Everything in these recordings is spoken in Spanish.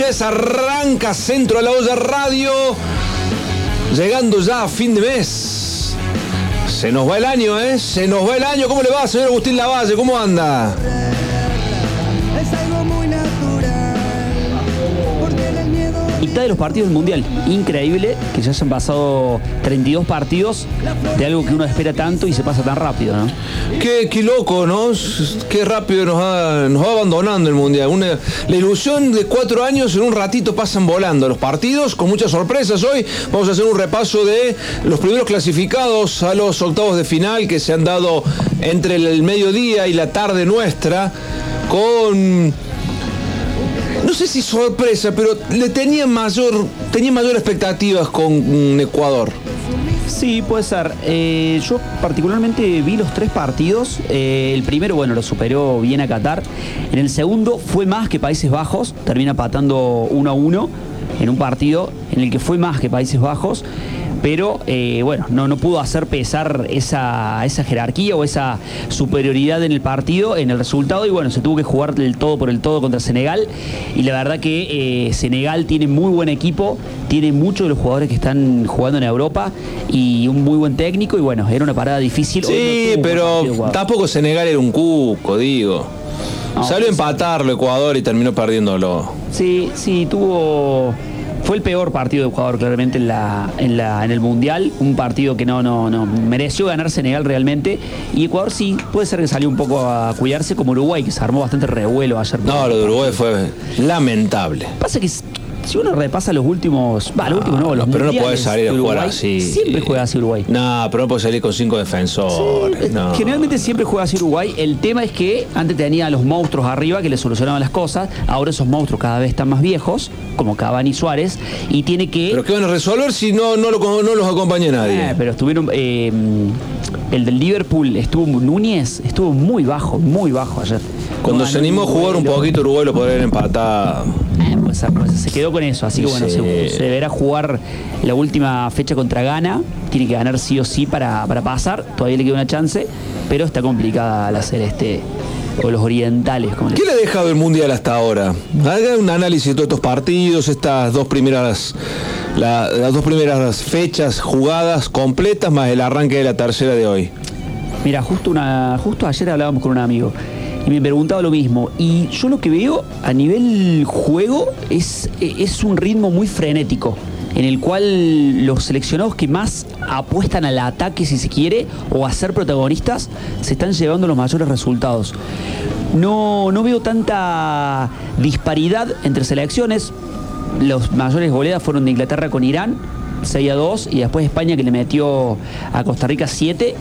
Arranca Centro a la Olla Radio. Llegando ya a fin de mes. Se nos va el año, ¿eh? Se nos va el año. ¿Cómo le va, señor Agustín Lavalle? ¿Cómo anda? Mitad de los partidos del Mundial. Increíble que ya hayan pasado 32 partidos de algo que uno espera tanto y se pasa tan rápido, ¿no? Qué, qué loco, ¿no? Qué rápido nos va, nos va abandonando el Mundial. Una- la ilusión de cuatro años en un ratito pasan volando. Los partidos con muchas sorpresas. Hoy vamos a hacer un repaso de los primeros clasificados a los octavos de final que se han dado entre el mediodía y la tarde nuestra con... Sé si sorpresa, pero le tenía mayor, tenía mayor expectativas con mm, Ecuador. Sí, puede ser. Eh, yo particularmente vi los tres partidos. Eh, el primero, bueno, lo superó bien a Qatar. En el segundo fue más que Países Bajos. Termina patando 1 a 1 en un partido en el que fue más que Países Bajos. Pero eh, bueno, no, no pudo hacer pesar esa, esa jerarquía o esa superioridad en el partido, en el resultado. Y bueno, se tuvo que jugar del todo por el todo contra Senegal. Y la verdad que eh, Senegal tiene muy buen equipo, tiene muchos de los jugadores que están jugando en Europa y un muy buen técnico. Y bueno, era una parada difícil. No Sí, pero tampoco Senegal era un cuco, digo. No, Salió a empatarlo Ecuador y terminó perdiéndolo. Sí, sí, tuvo. Fue el peor partido de Ecuador, claramente, en, la, en, la, en el Mundial. Un partido que no, no, no mereció ganar Senegal realmente. Y Ecuador sí, puede ser que salió un poco a cuidarse, como Uruguay, que se armó bastante revuelo ayer. No, lo de Uruguay fue lamentable. Pasa que si uno repasa los últimos. Va, los últimos no, los pero no puede salir a jugar así. Siempre juega así Uruguay. No, pero no puede salir con cinco defensores. no. Generalmente siempre juega así Uruguay. El tema es que antes tenía a los monstruos arriba que le solucionaban las cosas. Ahora esos monstruos cada vez están más viejos, como Cavani y Suárez, y tiene que. Pero ¿qué van a resolver si no, no, lo- no los acompaña nadie? Eh, pero estuvieron. eh, el del Liverpool estuvo Núñez, estuvo muy bajo, muy bajo ayer. Cuando se animó a jugar un poquito, Uruguay lo podría haber pues, se quedó con eso, así que bueno, Sí. se, se deberá jugar la última fecha contra Ghana. Tiene que ganar sí o sí para, para pasar. Todavía le queda una chance, pero está complicada la celeste o los orientales, como ¿Qué le ha dejado el Mundial hasta ahora? Haga un análisis de todos estos partidos, estas dos primeras, la- las dos primeras fechas jugadas completas más el arranque de la tercera de hoy. Mira, justo, una, justo ayer hablábamos con un amigo y me preguntaba lo mismo. Y yo lo que veo a nivel juego es, es un ritmo muy frenético, en el cual los seleccionados que más apuestan al ataque, si se quiere, o a ser protagonistas, se están llevando los mayores resultados. No, no veo tanta disparidad entre selecciones. Los mayores goleadas fueron de Inglaterra con Irán, 6 a 2, y después España que le metió a Costa Rica 7.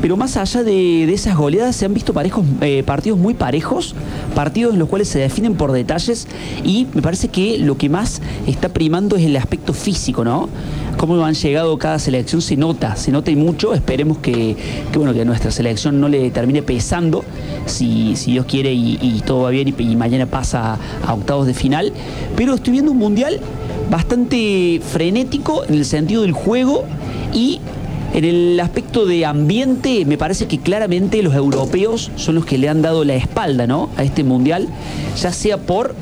Pero más allá de, de esas goleadas se han visto parejos, eh, partidos muy parejos, partidos en los cuales se definen por detalles y me parece que lo que más está primando es el aspecto físico, ¿no? Cómo han llegado cada selección se nota, se nota y mucho. Esperemos que, que, bueno, que nuestra selección no le termine pesando, si, si Dios quiere y, y todo va bien y, y mañana pasa a octavos de final. Pero estoy viendo un mundial bastante frenético en el sentido del juego y en el aspecto de ambiente, me parece que claramente los europeos son los que le han dado la espalda, ¿no? A este mundial, ya sea por.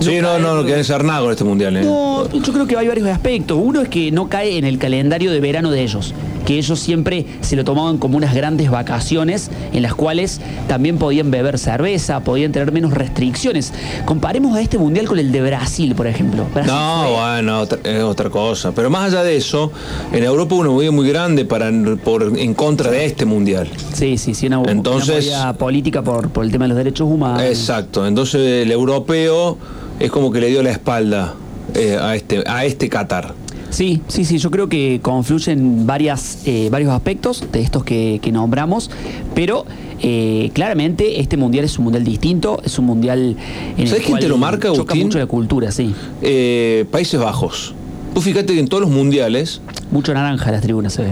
Sí, no, no, no quieren ser nada con este Mundial. ¿eh? No, yo creo que hay varios aspectos. Uno es que no cae en el calendario de verano de ellos, que ellos siempre se lo tomaban como unas grandes vacaciones en las cuales también podían beber cerveza, podían tener menos restricciones. Comparemos a este mundial con el de Brasil, por ejemplo. Brasil No, fue- bueno, otra- es otra cosa. Pero más allá de eso, en Europa una movida muy grande para por, en contra de este mundial. Sí, sí, sí, una, Entonces- una movida política por, por el tema de los derechos humanos. Exacto. Entonces el europeo es como que le dio la espalda eh, a este a este Qatar. Sí, sí, sí, yo creo que confluyen varias, eh, varios aspectos de estos que, que nombramos, pero eh, claramente este mundial es un mundial distinto, es un mundial en ¿Sabes el cual te lo marca, choca Agustín? mucho la cultura, sí. Eh, Países Bajos. Tú fíjate que en todos los mundiales Mucho naranja en las tribunas se ve.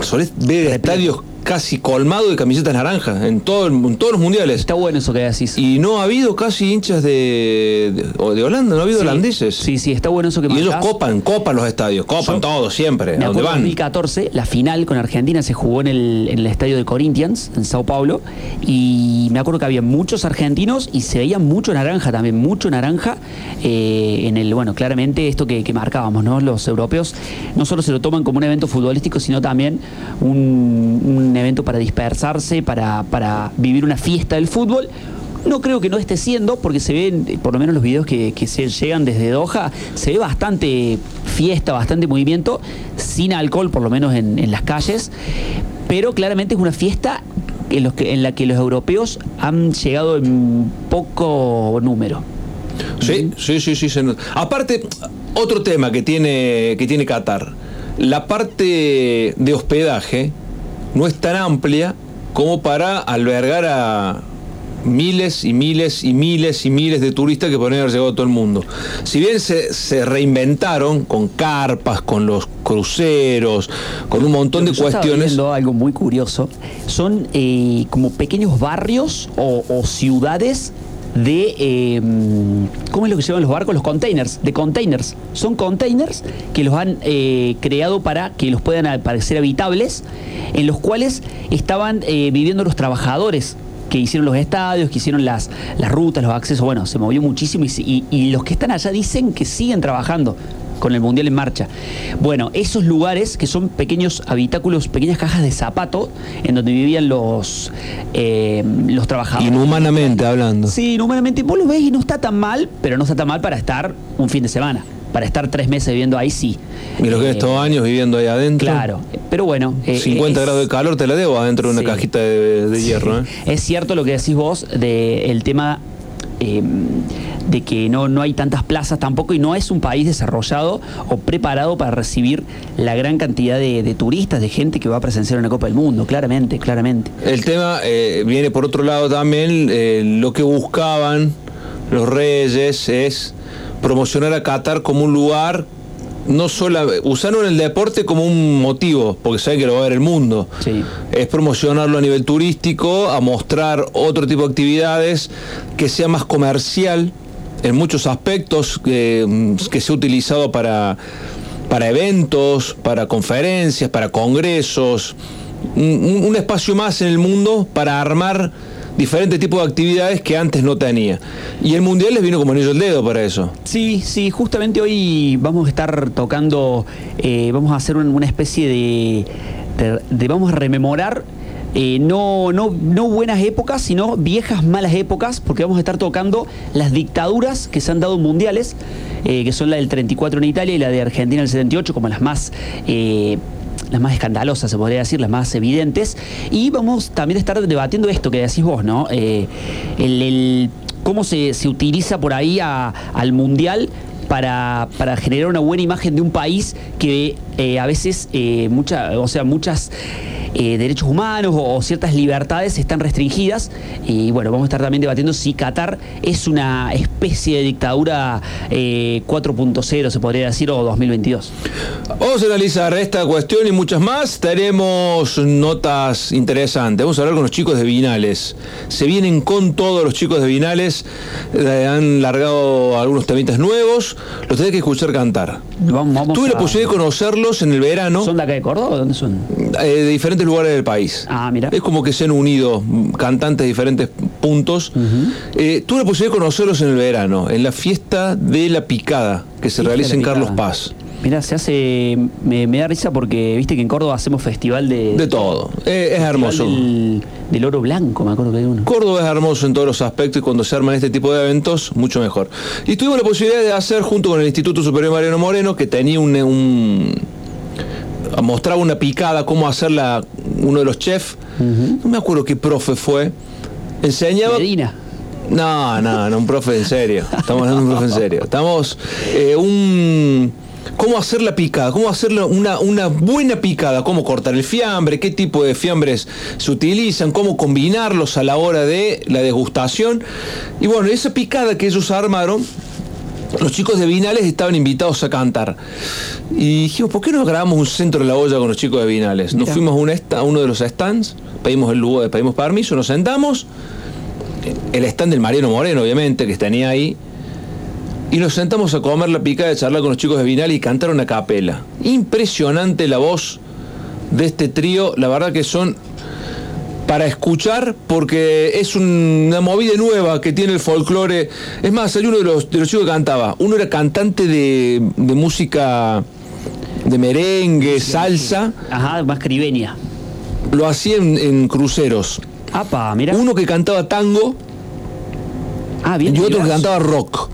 solés ver estadios casi colmado de camisetas naranjas en, todo el- en todos los mundiales. Está bueno eso que decís. Y no ha habido casi hinchas de, de, de Holanda, no ha habido Sí, holandeses. Sí, sí, está bueno eso que Y ellos copan, copan los estadios, copan Yo- todo siempre, Me a donde acuerdo en van. 2014, la final con Argentina se jugó en el, en el estadio de Corinthians, en Sao Paulo, y me acuerdo que había muchos argentinos y se veía mucho naranja también, mucho naranja eh, en el, bueno, claramente esto que, que marcábamos, ¿no? Los europeos no solo se lo toman como un evento futbolístico, sino también un, un evento para dispersarse, para, para vivir una fiesta del fútbol. No creo que no esté siendo, porque se ven, por lo menos los videos que, que se llegan desde Doha, se ve bastante fiesta, bastante movimiento, sin alcohol, por lo menos en, en las calles, pero claramente es una fiesta en, los que- en la que los europeos han llegado en poco número. Sí, sí, sí, sí. Aparte, otro tema que tiene, que tiene Qatar. La parte de hospedaje no es tan amplia como para albergar a miles y miles y miles y miles de turistas que podrían haber llegado a todo el mundo. Si bien se, se reinventaron con carpas, con los cruceros, con un montón de cuestiones. viendo algo muy curioso. Son eh, como pequeños barrios o, o ciudades de eh, ¿cómo es lo que se llaman los barcos? Los containers, de containers. Son containers que los han eh, creado para que los puedan parecer habitables, en los cuales estaban eh, viviendo los trabajadores que hicieron los estadios, que hicieron las, las rutas, los accesos, bueno, se movió muchísimo y, y- y los que están allá dicen que siguen trabajando con el Mundial en marcha. Bueno, esos lugares que son pequeños habitáculos, pequeñas cajas de zapato, en donde vivían los, eh, los trabajadores. Inhumanamente hablando. Sí, inhumanamente vos lo ves y no está tan mal, pero no está tan mal para estar un fin de semana. Para estar tres meses viviendo ahí, sí. Y los que Eh, estos años viviendo ahí adentro. Claro, pero bueno. eh, 50 es- grados de calor te la debo adentro de una Sí. cajita de, de hierro. ¿eh? Es cierto lo que decís vos del tema eh, de que no, no hay tantas plazas tampoco y no es un país desarrollado o preparado para recibir la gran cantidad de, de turistas, de gente que va a presenciar una Copa del Mundo, claramente, claramente. El tema eh, viene por otro lado también, eh, lo que buscaban los reyes es promocionar a Qatar como un lugar, no solo, usaron el deporte como un motivo, porque saben que lo va a ver el mundo. Sí. Es promocionarlo a nivel turístico, a mostrar otro tipo de actividades, que sea más comercial en muchos aspectos, que, que sea utilizado para, para eventos, para conferencias, para congresos, un, espacio más en el mundo para armar diferentes tipos de actividades que antes no tenía. Y el Mundial les vino como anillo al dedo para eso. Sí, sí, justamente hoy vamos a estar tocando, eh, vamos a hacer un- una especie de, de- de- vamos a rememorar. Eh, no, no, no buenas épocas, sino viejas malas épocas, porque vamos a estar tocando las dictaduras que se han dado mundiales, eh, que son la del 34 en Italia y la de Argentina en el 78, como las más eh, las más escandalosas, se podría decir, las más evidentes. Y vamos también a estar debatiendo esto que decís vos, ¿no? El, cómo se, se utiliza por ahí al Mundial para, para generar una buena imagen de un país que eh, a veces eh, mucha, o sea, muchas eh, derechos humanos o, o ciertas libertades están restringidas. Y bueno, vamos a estar también debatiendo si Qatar es una especie de dictadura eh, 4.0, se podría decir, o 2022. Vamos a analizar esta cuestión y muchas más. Tenemos notas interesantes. Vamos a hablar con los chicos de Vinales. Se vienen con todos los chicos de Vinales. Eh, han largado algunos temitas nuevos. Los tenés que escuchar cantar. Vamos, vamos Tuve la posibilidad de en el verano ¿Son de acá de Córdoba o dónde son? eh, de diferentes lugares del país. Ah, mira. Es como que se han unido cantantes de diferentes puntos. Eh, tuve la posibilidad de conocerlos en el verano, en la fiesta de la picada que se realiza en Carlos. Paz. Mira, se hace. Me, me da risa porque viste que en Córdoba hacemos festival de. De todo. Eh, es hermoso. Del, del oro blanco, me acuerdo que hay uno. Córdoba es hermoso en todos los aspectos y cuando se arman este tipo de eventos, mucho mejor. Y tuvimos la posibilidad de hacer junto con el Instituto Superior Mariano Moreno, que tenía un, un- mostraba una picada, cómo hacerla uno de los chefs. No me acuerdo qué profe fue. Enseñaba. Medina. No, no, no, un profe en serio. Estamos hablando de un profe en serio. Estamos. eh, un. ¿Cómo hacer la picada? ¿Cómo hacer una, una buena picada? ¿Cómo cortar el fiambre? ¿Qué tipo de fiambres se utilizan? ¿Cómo combinarlos a la hora de la degustación? Y bueno, esa picada que ellos armaron los chicos de Vinales estaban invitados a cantar. Y dijimos, ¿por qué no grabamos un centro de la olla con los chicos de Vinales? Nos Mirá. fuimos a, a uno de los stands, pedimos el lugar, pedimos permiso, nos sentamos. El stand del Mariano Moreno, obviamente, que tenía ahí. Y nos sentamos a comer la picada de charlar con los chicos de Vinales y cantar una capela. Impresionante la voz de este trío. La verdad que son para escuchar porque es un- una movida nueva que tiene el folclore. Es más, hay uno de los, de los chicos que cantaba. Uno era cantante de, de música de merengue, salsa. Ajá, más caribeña. Lo hacía en, en cruceros. Apa, mira. Uno que cantaba tango ah, bien. y otro que cantaba rock.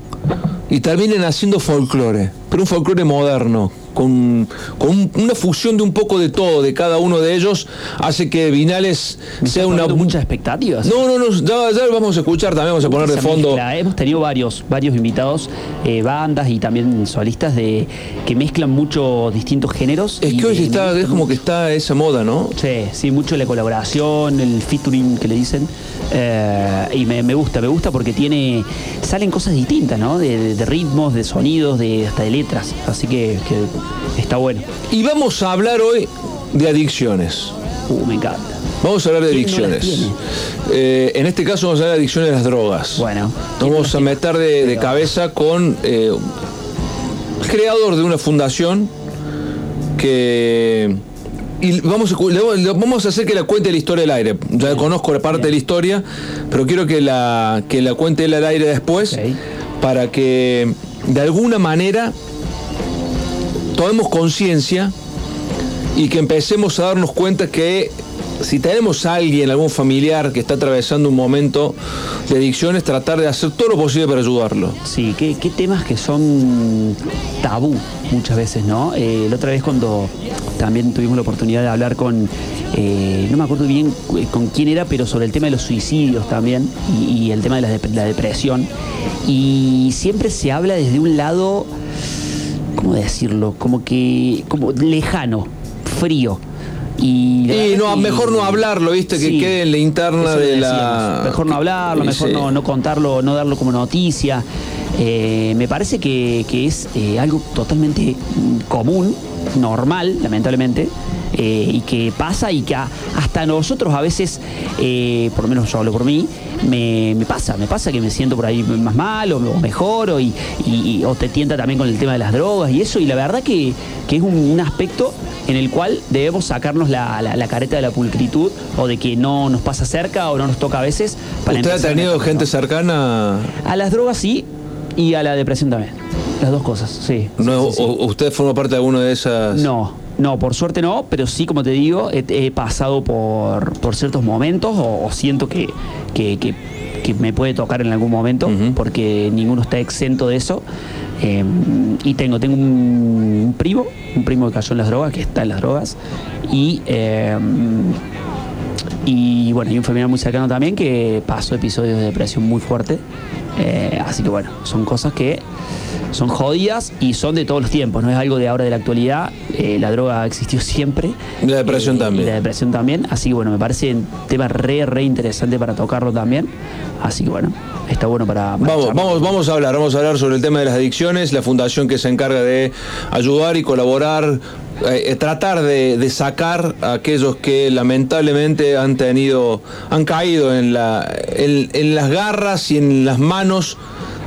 Y terminan haciendo folclore, pero un folclore moderno, con, con un- una fusión de un poco de todo, de cada uno de ellos, hace que Vinales sea una... muchas expectativas. No, no, no, ya, ya lo vamos a escuchar, también vamos a poner de fondo. mezcla, Hemos tenido varios, varios invitados, eh, bandas y también solistas de que mezclan mucho distintos géneros. Es que hoy está, es como mucho. que está esa moda, ¿no? Sí, sí, mucho la colaboración, el featuring que le dicen. eh, y me, me gusta, me gusta porque tiene. salen cosas distintas, ¿no? De, de- de ritmos, de sonidos, de hasta de letras. Así que, que está bueno. Y vamos a hablar hoy de adicciones. Uh, me encanta. Vamos a hablar de ¿Quién no las adicciones. Eh, en este caso vamos a hablar de adicciones a las drogas. Bueno, Nos ¿quién no vamos a meter de, de cabeza con eh, creador de una fundación que y vamos a, le- vamos a hacer que la cuente la historia al aire. Ya conozco la parte de la historia, pero quiero que la que la cuente él al aire después para que de alguna manera tomemos conciencia y que empecemos a darnos cuenta que si tenemos a alguien, algún familiar que está atravesando un momento de adicciones, tratar de hacer todo lo posible para ayudarlo. Sí, qué, temas que son tabú muchas veces, ¿no? Eh, la otra vez cuando también tuvimos la oportunidad de hablar con, eh, no me acuerdo bien cu- con quién era, pero sobre el tema de los suicidios también y, el tema de la depresión. Y siempre se habla desde un lado, ¿cómo decirlo? Como que, como lejano, frío. Y, no, mejor no hablarlo, ¿viste? Que quede en la interna de la-. Mejor no hablarlo, mejor sí. no, no contarlo, no darlo como noticia. Eh, me parece que, que es eh, algo totalmente mm, común, normal, lamentablemente, eh, y que pasa y que a- hasta nosotros a veces, eh, por lo menos yo hablo por mí, me, me pasa, me pasa que me siento por ahí más mal o, o mejor, o, y, y- y- o te tienta también con el tema de las drogas y eso, y la verdad que, que es un, un aspecto en el cual debemos sacarnos la, la- la careta de la pulcritud o de que no nos pasa cerca o no nos toca a veces. para ¿Usted ha tenido gente ¿no? cercana? A las drogas sí y a la depresión también. Las dos cosas, sí. No, Sí, sí, ¿Usted forma parte de alguna de esas? No, no, por suerte no, pero sí, como te digo, he, he pasado por, por ciertos momentos o, o siento que, que- que- que me puede tocar en algún momento, porque ninguno está exento de eso. Eh, y tengo, tengo un, un primo, un primo que cayó en las drogas, que está en las drogas, y, eh, y bueno, y un familiar muy cercano también que pasó episodios de depresión muy fuerte. Eh, así que bueno, son cosas que son jodidas y son de todos los tiempos, no es algo de ahora de la actualidad. Eh, la droga existió siempre. Y la depresión Eh, también. Y la depresión también. Así que bueno, me parece un tema re, re interesante para tocarlo también. Así que bueno, está bueno para. para Vamos, charlar. vamos, vamos a hablar, vamos a hablar sobre el tema de las adicciones, la fundación que se encarga de ayudar y colaborar, eh, eh, tratar de, sacar a aquellos que lamentablemente han tenido, han caído en las garras y en las manos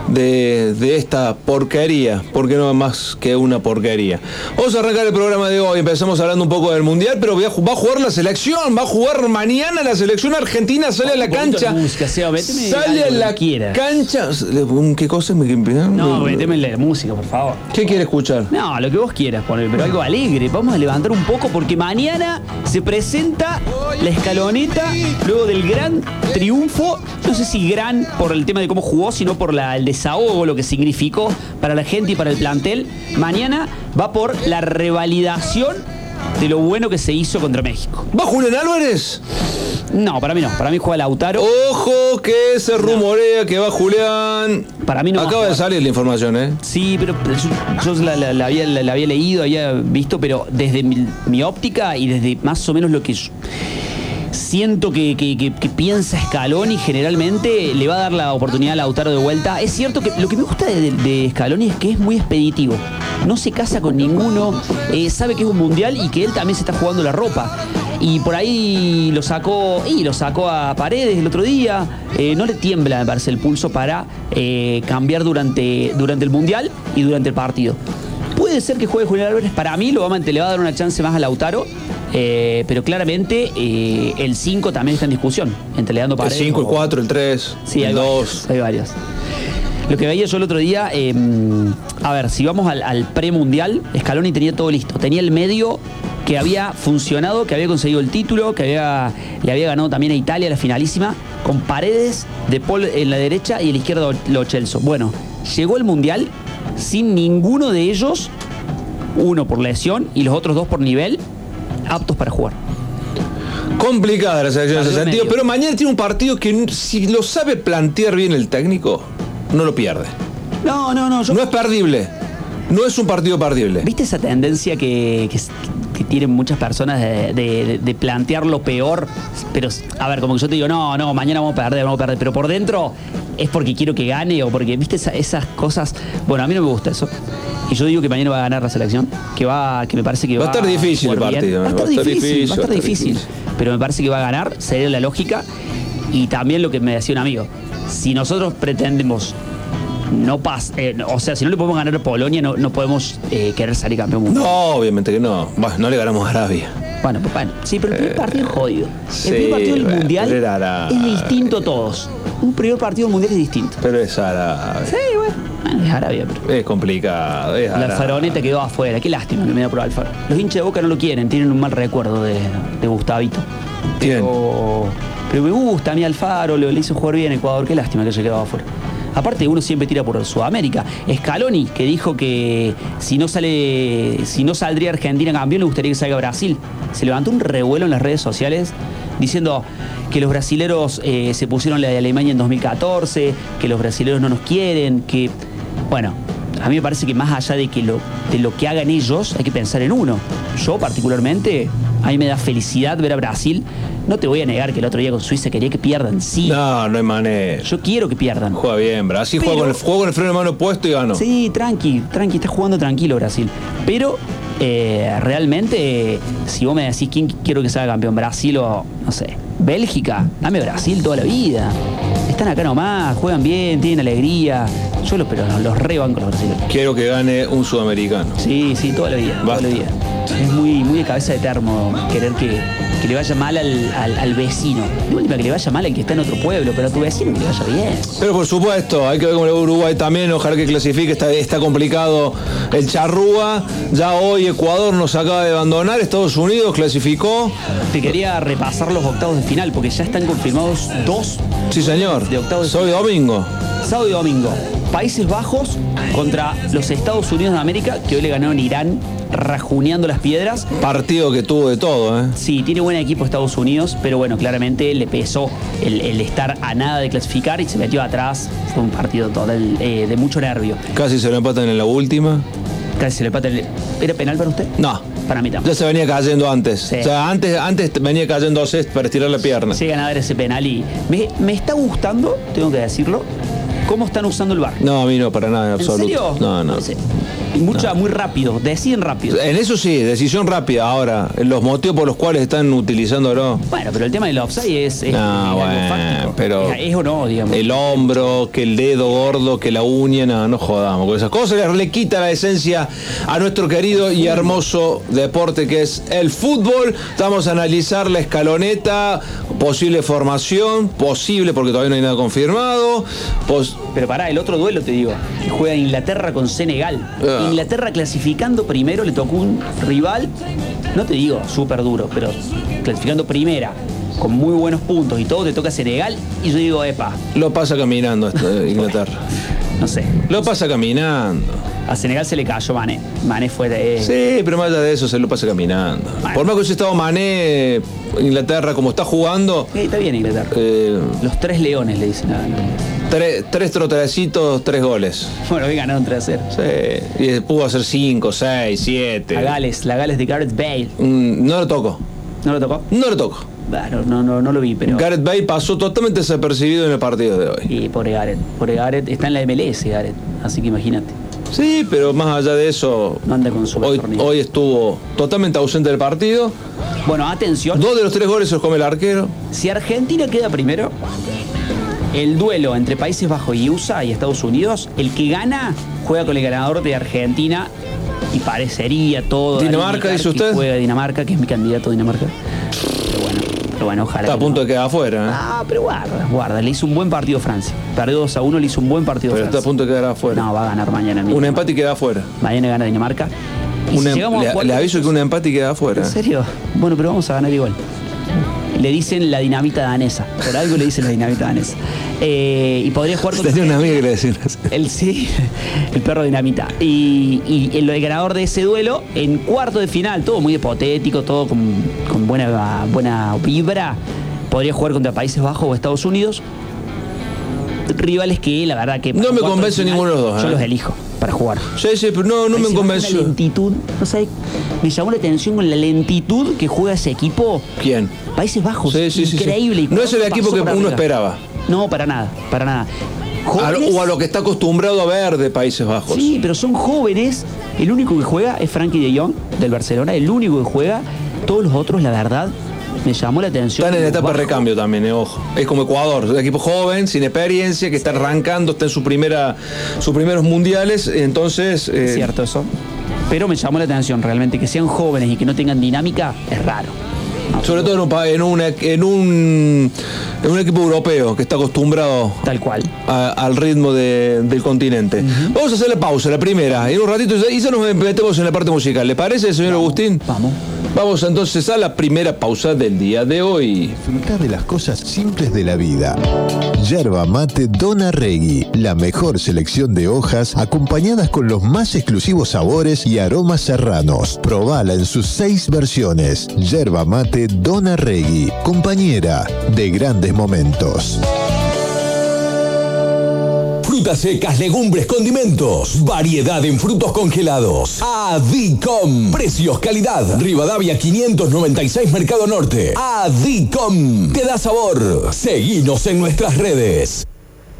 de, de esta porquería, porque no es más que una porquería. Vamos a arrancar el programa de hoy, empezamos hablando un poco del Mundial, pero voy a ju- va a jugar la selección, va a jugar mañana la selección argentina, sale a la cancha. música, méteme Sale a la quieras. cancha. ¿Qué cosa me No, meteme la música, por favor. ¿Qué quiere escuchar? No, lo que vos quieras poner, pero algo alegre. Vamos a levantar un poco porque mañana se presenta la escaloneta luego del gran triunfo. No sé si gran por el tema de cómo jugó, sino por la- el desahogo, lo que significó para la gente y para el plantel. Mañana va por la revalidación de lo bueno que se hizo contra México. ¿Va Julián Álvarez? No, para mí no. Para mí juega Lautaro. Ojo que se rumorea que va Julián. Para mí no Acaba de salir la información, ¿eh? Sí, pero yo, yo la, la- la había, la- la había leído, había visto, pero desde mi, mi óptica y desde más o menos lo que yo- siento que, que- piensa Scaloni generalmente le va a dar la oportunidad a Lautaro de vuelta. Es cierto que lo que me gusta de, Scaloni es que es muy expeditivo. No se casa con ninguno, eh, sabe que es un mundial y que él también se está jugando la ropa. Y por ahí lo sacó, y lo sacó a Paredes el otro día. Eh, no le tiembla, me parece, el pulso para eh, cambiar durante, durante el mundial y durante el partido. Puede ser que juegue Julián Álvarez, para mí lo va a, mant- le va a dar una chance más a Lautaro, eh, pero claramente eh, el 5 también está en discusión, entre Leandro El Paredes. 5, el o- 4, el 3, Sí, el varios, 2. hay varios. Lo que veía yo el otro día, eh, a ver, si vamos al, al premundial, Scaloni tenía todo listo. Tenía el medio que había funcionado, que había conseguido el título, que había, le había ganado también a Italia la finalísima, con paredes de Paul en la derecha y en la izquierda Lo Celso. Bueno, llegó el mundial sin ninguno de ellos, uno por lesión y los otros dos por nivel, aptos para jugar. Complicada la selección en ese sentido, medio. pero mañana tiene un partido que si lo sabe plantear bien el técnico, no lo pierde. No, no, no, yo No es perdible. No es un partido perdible. ¿Viste esa tendencia que, que, que tienen muchas personas de, de- de plantear lo peor? Pero, a ver, como que yo te digo, no, no, mañana vamos a perder, vamos a perder. Pero por dentro es porque quiero que gane o porque, ¿viste esa- esas cosas? Bueno, a mí no me gusta eso. Y yo digo que mañana va a ganar la selección, que va, que me parece que Va va, a estar difícil el partido, Va a estar difícil, va a estar difícil. difícil. Pero me parece que va a ganar, sería la lógica. Y también lo que me decía un amigo, si nosotros pretendemos no pas, eh, o sea, si no le podemos ganar a Polonia, no, no podemos eh, querer salir campeón mundial. No, obviamente que no. Bueno, no le ganamos a Arabia. Bueno, pues bueno, sí, pero el primer partido es jodido. Eh, sí, el primer partido del mundial era es distinto a todos. Un primer partido del mundial es distinto. Pero es Arabia. Sí, bueno. Es Arabia, pero. Es complicado. Es La faroneta quedó afuera. Qué lástima que me da por Alfaro. Los hinchas de Boca no lo quieren, tienen un mal recuerdo de, de Gustavito. Pero, pero me gusta a mí Alfaro, le, le hizo jugar bien Ecuador. Qué lástima que haya quedado afuera. Aparte, uno siempre tira por Sudamérica. Scaloni, que dijo que si no sale, si no saldría Argentina campeón, le gustaría que salga Brasil. Se levantó un revuelo en las redes sociales diciendo que los brasileros eh, se pusieron la de Alemania en 2014, que los brasileros no nos quieren, que bueno, a mí me parece que más allá de que lo, de lo que hagan ellos, hay que pensar en uno. Yo particularmente, a mí me da felicidad ver a Brasil. No te voy a negar que el otro día con Suiza quería que pierdan, sí. No, no hay manera. Yo quiero que pierdan. Juega bien, Brasil Pero- juega con el, juega con el freno de mano puesto y ganó. Sí, tranqui, tranqui, está jugando tranquilo Brasil. Pero eh, realmente, si vos me decís quién quiero que salga campeón, Brasil o, no sé, Bélgica, dame Brasil toda la vida. Están acá nomás, juegan bien, tienen alegría. Yo los, pero los rebanco los brasileños. Quiero que gane un sudamericano. Sí, sí, toda la vida, toda la vida. Es muy, muy de cabeza de termo querer que, que le vaya mal al, al- al vecino. De última que le vaya mal al que está en otro pueblo, pero a tu vecino que le vaya bien. Pero por supuesto, hay que ver cómo le va Uruguay también, ojalá que clasifique, está, está complicado el charrúa. Ya hoy Ecuador nos acaba de abandonar, Estados Unidos clasificó. Te quería repasar los octavos de final porque ya están confirmados dos Sí, señor. De octavos de Hoy domingo. sábado y domingo. Países Bajos contra los Estados Unidos de América, que hoy le ganaron Irán rajuneando las piedras. Partido que tuvo de todo, ¿eh? Sí, tiene buen equipo Estados Unidos, pero bueno, claramente le pesó el, el estar a nada de clasificar y se metió atrás. Fue un partido total eh, de mucho nervio. Casi se lo empatan en la última. Casi se le pata el... ¿Era penal para usted? No. Para mí tampoco. Ya se venía cayendo antes. Sí. O sea, antes, antes venía cayendo para estirar la pierna. Sí, ganar ese penal y me, me está gustando, tengo que decirlo, cómo están usando el bar. No, a mí no, para nada, en ¿En absoluto. serio? No, no. Y mucha, muy rápido, deciden rápido. En eso sí, decisión rápida. Ahora, los motivos por los cuales están utilizándolo. Bueno, pero el tema del offside es, es, No, es algo fáctico. pero- Es, es o no, digamos. El hombro, que el dedo gordo, que la uña, no, no jodamos con esas cosas. Le, le quita la esencia a nuestro querido y hermoso deporte que es el fútbol. Vamos a analizar la escaloneta, posible formación, posible porque todavía no hay nada confirmado. pos- Pero pará, el otro duelo te digo, juega Inglaterra con Senegal. Ah. Inglaterra clasificando primero, le tocó un rival, no te digo súper duro, pero clasificando primera, con muy buenos puntos y todo, te toca Senegal. Y yo digo, epa, lo pasa caminando esto de Inglaterra. no sé. Lo pasa caminando. A Senegal se le cayó Mané. Mané fue de. Sí, pero más allá de eso se lo pasa caminando. Por más que hubiese estado Mané, Inglaterra, como está jugando, Eh, está bien Inglaterra. eh, Los tres leones le dicen a. tres, tres trotecitos, tres goles. Bueno, hoy ganaron 3 a 0. Sí, y pudo hacer cinco, seis, siete. A Gales, la Gales de Gareth Bale. Mm, No lo toco, ¿No lo tocó? no lo toco. Bueno, no, no, no lo vi, pero. Gareth Bale pasó totalmente desapercibido en el partido de hoy. Y pobre Gareth. Pobre Gareth. Está en la MLS, Gareth. Así que imagínate. Sí, pero más allá de eso, No anda con su hoy, hoy estuvo totalmente ausente del partido. Bueno, atención. Dos de los tres goles se los come el arquero. Si Argentina queda primero, el duelo entre Países Bajos y USA y Estados Unidos, el que gana juega con el ganador de Argentina y parecería todo. Dinamarca, dice usted. Juega Dinamarca, que es mi candidato Dinamarca. Pero bueno, pero bueno, ojalá. Está a punto no. de quedar afuera. ¿eh? Ah, pero guarda, guarda. Le hizo un buen partido a Francia. Perdió 2 a 1, le hizo un buen partido a Pero está a Francia. punto de quedar afuera. No, va a ganar mañana. mismo. un empate y queda afuera. Mañana gana Dinamarca. Y Un si em- a le, le aviso que un empate y queda afuera. ¿En serio? Bueno, pero vamos a ganar igual. Le dicen la dinamita danesa. Por algo le dicen la dinamita danesa. Eh, y podría jugar contra. Tenía una amiga que le. El sí, el perro dinamita. Y, y el, ganador de ese duelo, en cuarto de final, todo muy hipotético, todo con, con buena, buena vibra, podría jugar contra Países Bajos o Estados Unidos. Rivales que la verdad que. No me convence final, ninguno de los dos, Yo ¿eh? los elijo para jugar. Sí, sí, pero no, no me convenció. lentitud, no sé, me llamó la atención con la lentitud que juega ese equipo. ¿Quién? Países Bajos, Sí, sí, sí, sí. increíble. y No es el equipo que uno arriba. esperaba. No, para nada, para nada. A lo- Jóvenes- o a lo que está acostumbrado a ver de Países Bajos. Sí, pero son jóvenes. El único que juega es Frankie de Jong del Barcelona. El único que juega. Todos los otros, la verdad, me llamó la atención. Están en etapa de recambio también, eh, ojo. Es como Ecuador, un equipo joven, sin experiencia, que está arrancando, está en su primera, sus primeros mundiales. Entonces, eh, Es cierto eso. Pero me llamó la atención realmente que sean jóvenes y que no tengan dinámica es raro. Sobre todo en un, en, un, en, un, en un equipo europeo que está acostumbrado Tal cual. a- al ritmo de- del continente. Vamos a hacer la pausa, la primera, y en un ratito y ya nos metemos en la parte musical. ¿Le parece, señor Agustín? Vamos. Vamos entonces a la primera pausa del día de hoy. Disfrutar de las cosas simples de la vida. Yerba mate Dona Regui, la mejor selección de hojas acompañadas con los más exclusivos sabores y aromas serranos. Probala en sus seis versiones. Yerba mate Dona Regui, compañera de grandes momentos. Frutas secas, legumbres, condimentos. Variedad en frutos congelados. Adicom. Precios, calidad. Rivadavia 596 Mercado Norte. Adicom. Te da sabor. Seguinos en nuestras redes.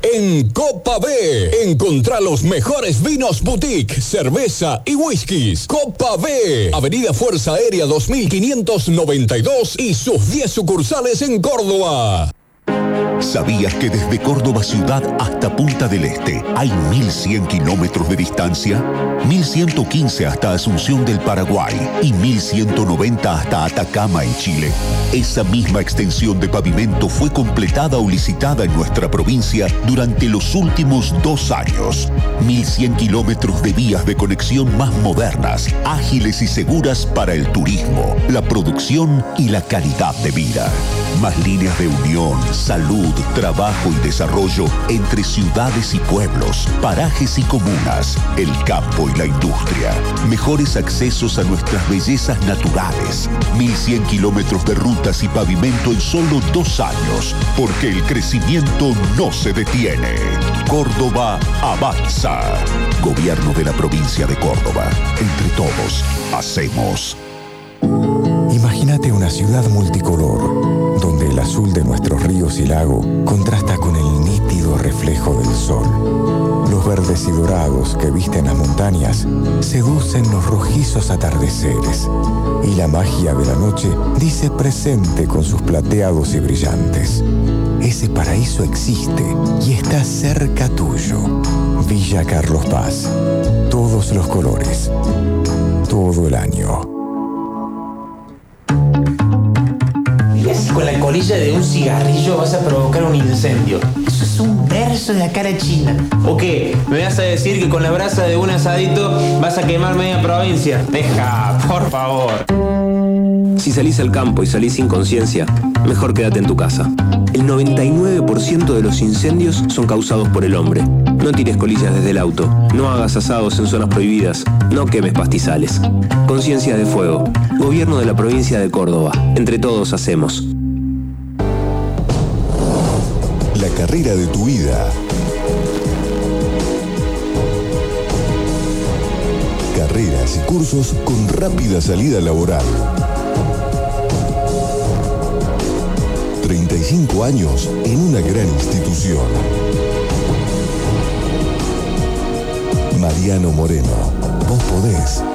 En Copa B, encontrá los mejores vinos boutique, cerveza y whiskies. Copa B, Avenida Fuerza Aérea 2592 y sus 10 sucursales en Córdoba. ¿Sabías que desde Córdoba ciudad hasta Punta del Este hay 1100 kilómetros de distancia? 1115 hasta Asunción del Paraguay y 1190 hasta Atacama en Chile. Esa misma extensión de pavimento fue completada o licitada en nuestra provincia durante los últimos dos años. 1100 kilómetros de vías de conexión más modernas, ágiles y seguras para el turismo, la producción y la calidad de vida. Más líneas de unión, salud, trabajo y desarrollo entre ciudades y pueblos, parajes y comunas, el campo y la industria. Mejores accesos a nuestras bellezas naturales. 1100 kilómetros de rutas y pavimento en solo dos años, porque el crecimiento no se detiene. Córdoba avanza. Gobierno de la provincia de Córdoba. Entre todos, hacemos. Imagínate una ciudad multicolor, donde el azul de nuestros ríos y lago contrasta con el nítido reflejo del sol. Los verdes y dorados que visten las montañas seducen los rojizos atardeceres, y la magia de la noche dice presente con sus plateados y brillantes. Ese paraíso existe y está cerca tuyo. Villa Carlos Paz. Todos los colores. Todo el año. Con la colilla de un cigarrillo vas a provocar un incendio. Eso es un verso de la cara china. ¿O qué? ¿Me vas a decir que con la brasa de un asadito vas a quemar media provincia? Deja, por favor. Si salís al campo y salís sin conciencia, mejor quédate en tu casa. El 99% de los incendios son causados por el hombre. No tires colillas desde el auto, no hagas asados en zonas prohibidas, no quemes pastizales. Conciencia de Fuego, Gobierno de la provincia de Córdoba. Entre todos hacemos. Carrera de tu vida. Carreras y cursos con rápida salida laboral. 35 años en una gran institución. Mariano Moreno, vos podés.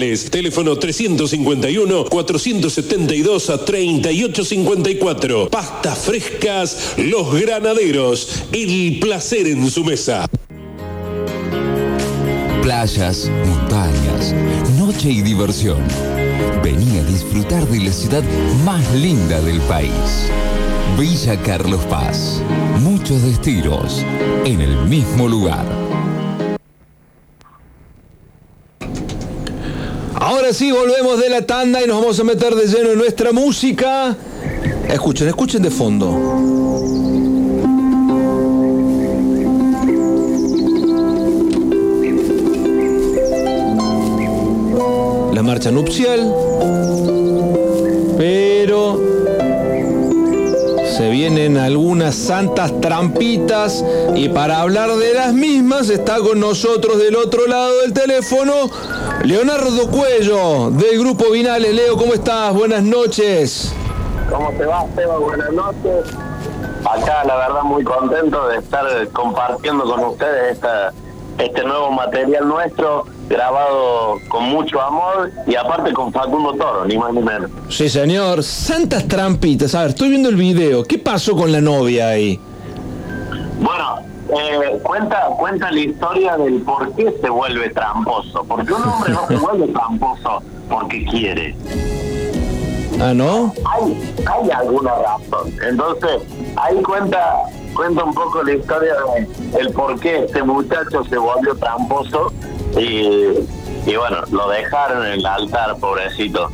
sucursales. Teléfono 351-472 a 3854. Pastas frescas Los Granaderos. El placer en su mesa. Playas, montañas, noche y diversión. Vení a disfrutar de la ciudad más linda del país. Villa Carlos Paz. Muchos destinos en el mismo lugar. Ahora sí, volvemos de la tanda y nos vamos a meter de lleno en nuestra música. Escuchen, escuchen de fondo. La marcha nupcial. Pero se vienen algunas santas trampitas y para hablar de las mismas está con nosotros del otro lado del teléfono Leonardo Cuello del grupo Vinales. Leo, ¿cómo estás? Buenas noches. ¿Cómo te va, Seba? Buenas noches. Acá, la verdad, muy contento de estar compartiendo con ustedes esta, este nuevo material nuestro, grabado con mucho amor y aparte con Facundo Toro, ni más ni menos. Sí, señor. Santas trampitas. A ver, estoy viendo el video. ¿Qué pasó con la novia ahí? Bueno, eh, cuenta, cuenta la historia del por qué se vuelve tramposo. Porque un hombre no se vuelve tramposo porque quiere. Ah, ¿no? Hay, hay alguna razón. Entonces, ahí cuenta cuenta un poco la historia de el por qué este muchacho se volvió tramposo y, y bueno, lo dejaron en el altar, pobrecito.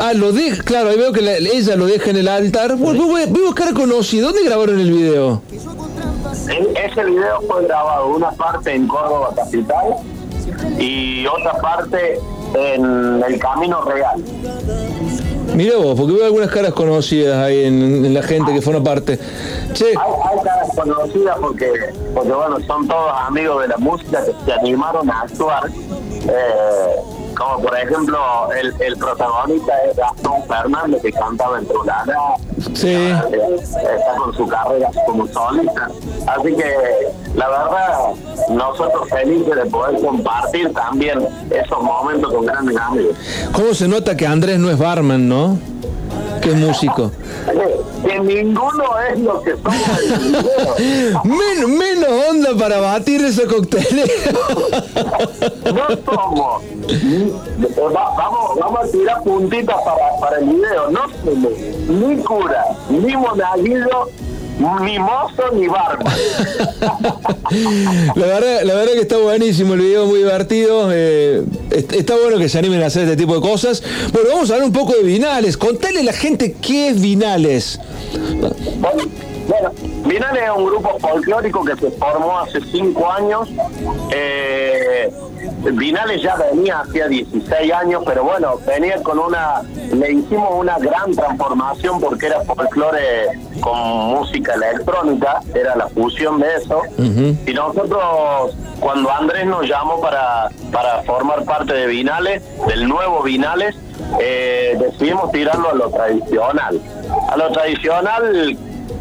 Ah, lo deja, claro, ahí veo que la- ella lo deja en el altar. Voy, voy- voy a buscar conocido. ¿Dónde grabaron el video? Ese video fue grabado una parte en Córdoba Capital y otra parte en el Camino Real. Mira vos, porque veo algunas caras conocidas ahí en, en la gente que forma parte. Che, Hay, hay caras conocidas porque, porque, bueno, son todos amigos de la música que se animaron a actuar. Eh, como por ejemplo, el, el protagonista es Gastón Fernández, que cantaba en Trulana. Sí. Está con su carrera como solista. Así que, la verdad, nosotros felices de poder compartir también esos momentos con grandes amigos. ¿cómo se nota que Andrés no es barman, no? Que es músico. Que ninguno es lo que somos en el video. Men- menos onda para batir ese coctelero. No somos. Va- vamos, vamos a tirar puntitas para, para el video. No somos ni cura, ni monaguillo, ni mozo, ni barba. La verdad, la verdad que está buenísimo el video, muy divertido. eh, est- está bueno que se animen a hacer este tipo de cosas. Bueno, vamos a hablar un poco de Vinales. Contale a la gente qué es Vinales. Bueno, bueno, Vinales es un grupo folclórico que se formó hace cinco años. eh, Vinales ya venía hacía 16 años, pero bueno, venía con una, le hicimos una gran transformación porque era folclore con música electrónica, era la fusión de eso. Y nosotros, cuando Andrés nos llamó para, para formar parte de Vinales, del nuevo Vinales, eh, decidimos tirarlo a lo tradicional. A lo tradicional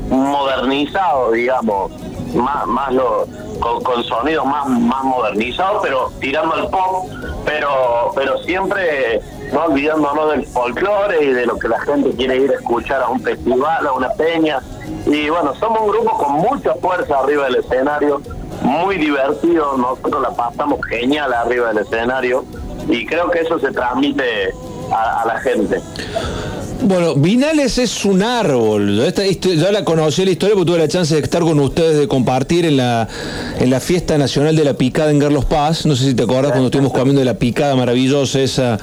modernizado, digamos, más, más lo, con, con sonidos más, más modernizados, pero tirando al pop, pero, pero siempre no olvidándonos del folclore y de lo que la gente quiere ir a escuchar a un festival, a una peña. Y bueno, somos un grupo con mucha fuerza arriba del escenario, muy divertido, nosotros la pasamos genial arriba del escenario y creo que eso se transmite a, a la gente. Bueno, Vinales es un árbol. Esta, ya la conocí la historia porque tuve la chance de estar con ustedes, de compartir en la, en la fiesta nacional de la picada en Carlos Paz. No sé si te acuerdas cuando estuvimos comiendo de la picada maravillosa esa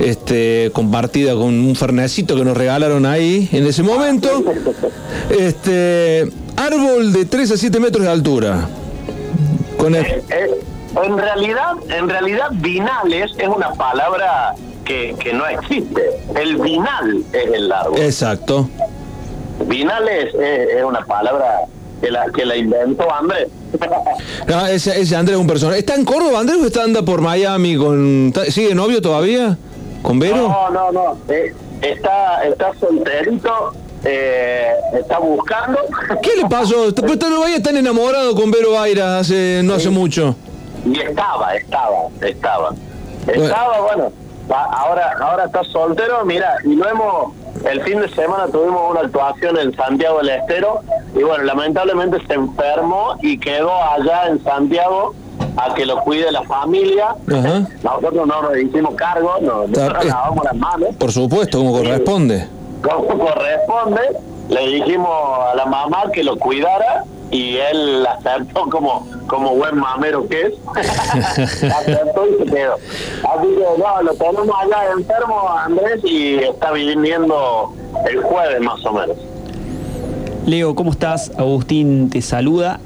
este, compartida con un fernecito que nos regalaron ahí en ese momento. Este, árbol de 3 a 7 metros de altura. Con el- Eh, en realidad, en realidad vinales es una palabra que, que no existe. El vinal es el árbol. Exacto. Vinales es, es una palabra que la, que la inventó Andrés. No, ese, ese Andrés es un personaje. ¿Está en Córdoba Andrés o está anda por Miami con. ¿Sigue novio todavía? ¿Con Vero? No, no, no. Eh, está, está solterito, eh, está buscando. ¿Qué le pasó? Pues está no vaya tan enamorado con Vero Vaira hace, no hace mucho. Y estaba, estaba, estaba. Estaba, bueno, va- ahora, ahora está soltero, mira, y lo hemos, el fin de semana tuvimos una actuación en Santiago del Estero, y bueno, lamentablemente se enfermó y quedó allá en Santiago a que lo cuide la familia. Ajá. Nosotros no nos hicimos cargo, no, nosotros eh. lavamos las manos, Por supuesto, como corresponde. como corresponde, le dijimos a la mamá que lo cuidara y él aceptó como, como buen mamero que es. aceptó y se quedó. Así que no, lo tenemos allá enfermo Andrés y está viniendo el jueves más o menos. Leo, ¿cómo estás? Agustín te saluda.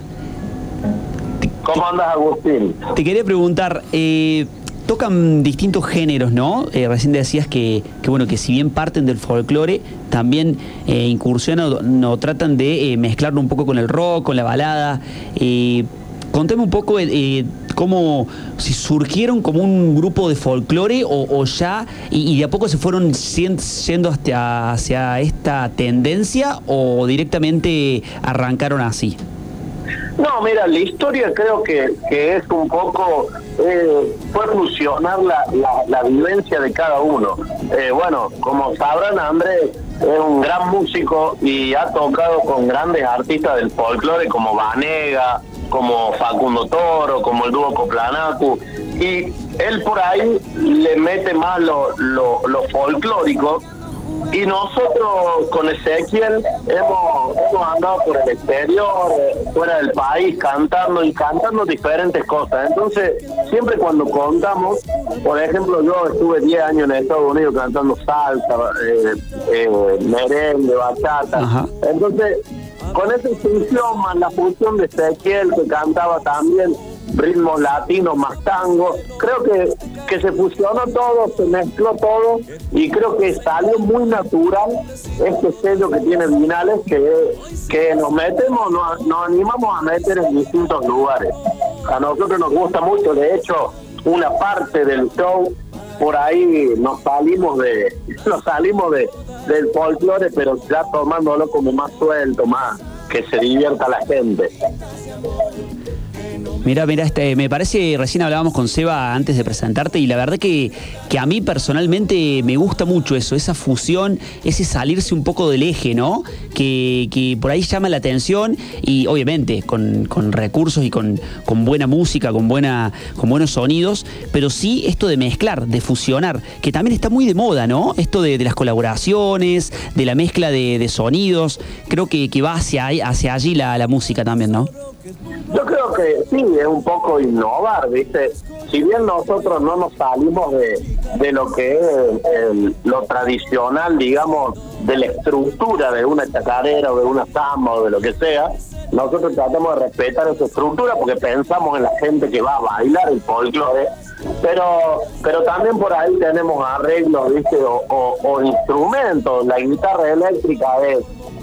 ¿Cómo andas Agustín? Te quería preguntar, eh, tocan distintos géneros, ¿no? Eh, recién decías que, que, bueno, que si bien parten del folclore, también eh, incursionan o no, tratan de eh, mezclarlo un poco con el rock, con la balada. Contame un poco cómo, si surgieron como un grupo de folclore o, ya, y, de a poco se fueron yendo hacia, hacia esta tendencia o directamente arrancaron así. No, mira, la historia creo que, que es un poco, eh, fue fusionar la, la, vivencia de cada uno. Eh, bueno, como sabrán, Andrés es un gran músico y ha tocado con grandes artistas del folclore como Vanega, como Facundo Toro, como el dúo Coplanacu. Y él por ahí le mete más lo, lo folclórico y nosotros con Ezequiel hemos, hemos andado por el exterior, eh, fuera del país, cantando y cantando diferentes cosas. Entonces, siempre cuando contamos, por ejemplo, yo estuve 10 años en Estados Unidos cantando salsa, eh, eh, merengue, bachata. Entonces, con esa fusión más la fusión de Ezequiel que cantaba también ritmos latinos más tango, creo que, que se fusionó todo, se mezcló todo y creo que salió muy natural este sello que tiene Vinales que, que nos metemos, nos, nos animamos a meter en distintos lugares. A nosotros nos gusta mucho, de hecho, una parte del show por ahí nos salimos de nos salimos de del folclore pero ya tomándolo como más suelto más que se divierta la gente Mira, mira, este, me parece, recién hablábamos con Seba antes de presentarte y la verdad que, que a mí personalmente me gusta mucho eso, esa fusión, ese salirse un poco del eje, ¿no? Que, que por ahí llama la atención y obviamente con, con recursos y con, con buena música, con, buena, con buenos sonidos, pero sí esto de mezclar, de fusionar, que también está muy de moda, ¿no? Esto de, las colaboraciones, de la mezcla de, de sonidos, creo que, que va hacia, hacia allí la, la música también, ¿no? Yo creo que sí, es un poco innovar, ¿viste? Si bien nosotros no nos salimos de, de lo que es el- lo tradicional, digamos, de la estructura de una chacarera o de una samba o de lo que sea, nosotros tratamos de respetar esa estructura porque pensamos en la gente que va a bailar el folclore pero pero también por ahí tenemos arreglos, ¿viste? O, o- o instrumentos. La guitarra eléctrica es,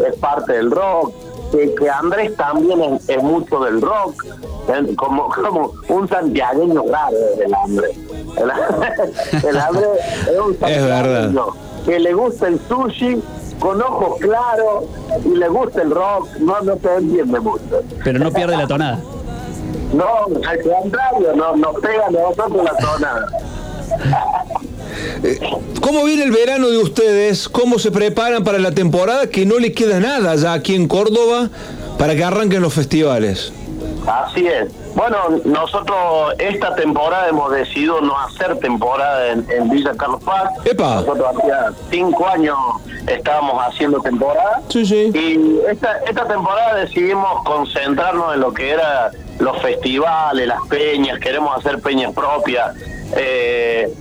es parte del rock. Que, que Andrés también es, es mucho del rock, ¿eh? como, como un santiagueño raro el Andrés. El, el Andrés es un Es santiagueño que le gusta el sushi con ojos claros y le gusta el rock, no, no se entiende mucho. Pero no pierde la tonada. No, al contrario, no, nos pega a nosotros la tonada. ¿Cómo viene el verano de ustedes? ¿Cómo se preparan para la temporada que no le queda nada ya aquí en Córdoba para que arranquen los festivales? Así es. Bueno, nosotros esta temporada hemos decidido no hacer temporada en, en Villa Carlos Paz. Nosotros hacía cinco años estábamos haciendo temporada. Y esta, esta temporada decidimos concentrarnos en lo que era los festivales, las peñas, queremos hacer peñas propias. Eh,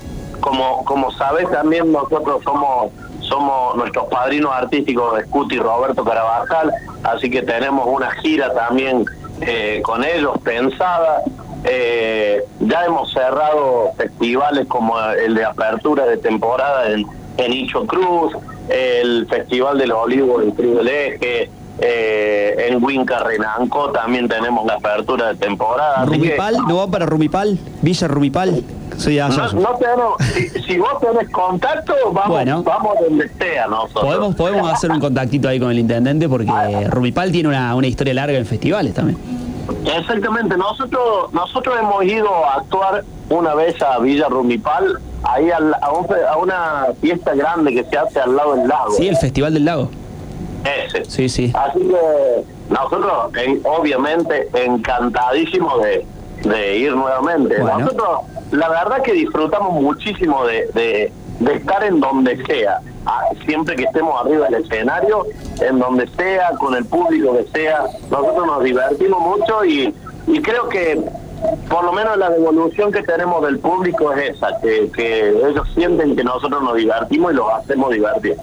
como, como sabes también nosotros somos somos nuestros padrinos artísticos Scuti y Roberto Carabajal, así que tenemos una gira también eh, con ellos pensada. Eh, ya hemos cerrado festivales como el de apertura de temporada en, en Cruz, el Festival de los Olivos en Eje, eh, en Huinca Renanco también tenemos la apertura de temporada. que- Rumipal, ¿no va para Rumipal? Villa Rumipal. Soy de allá. no, no tenemos, si, si vos tenés contacto, vamos, Bueno. vamos donde sea nosotros. Podemos, podemos hacer un contactito ahí con el intendente porque Ah. Rumipal tiene una, una historia larga en festivales también. Exactamente, nosotros nosotros hemos ido a actuar una vez a Villa Rumipal, ahí al- a, un a una fiesta grande que se hace al lado del lago. Sí, el Festival del Lago. Ese. Sí, sí. Así que nosotros, en- obviamente, encantadísimos de, de ir nuevamente. Bueno. Nosotros, la verdad que disfrutamos muchísimo de, de- de estar en donde sea, Ah, siempre que estemos arriba del escenario, en donde sea, con el público que sea, nosotros nos divertimos mucho y, y creo que por lo menos la devolución que tenemos del público es esa, que, que ellos sienten que nosotros nos divertimos y los hacemos divertir.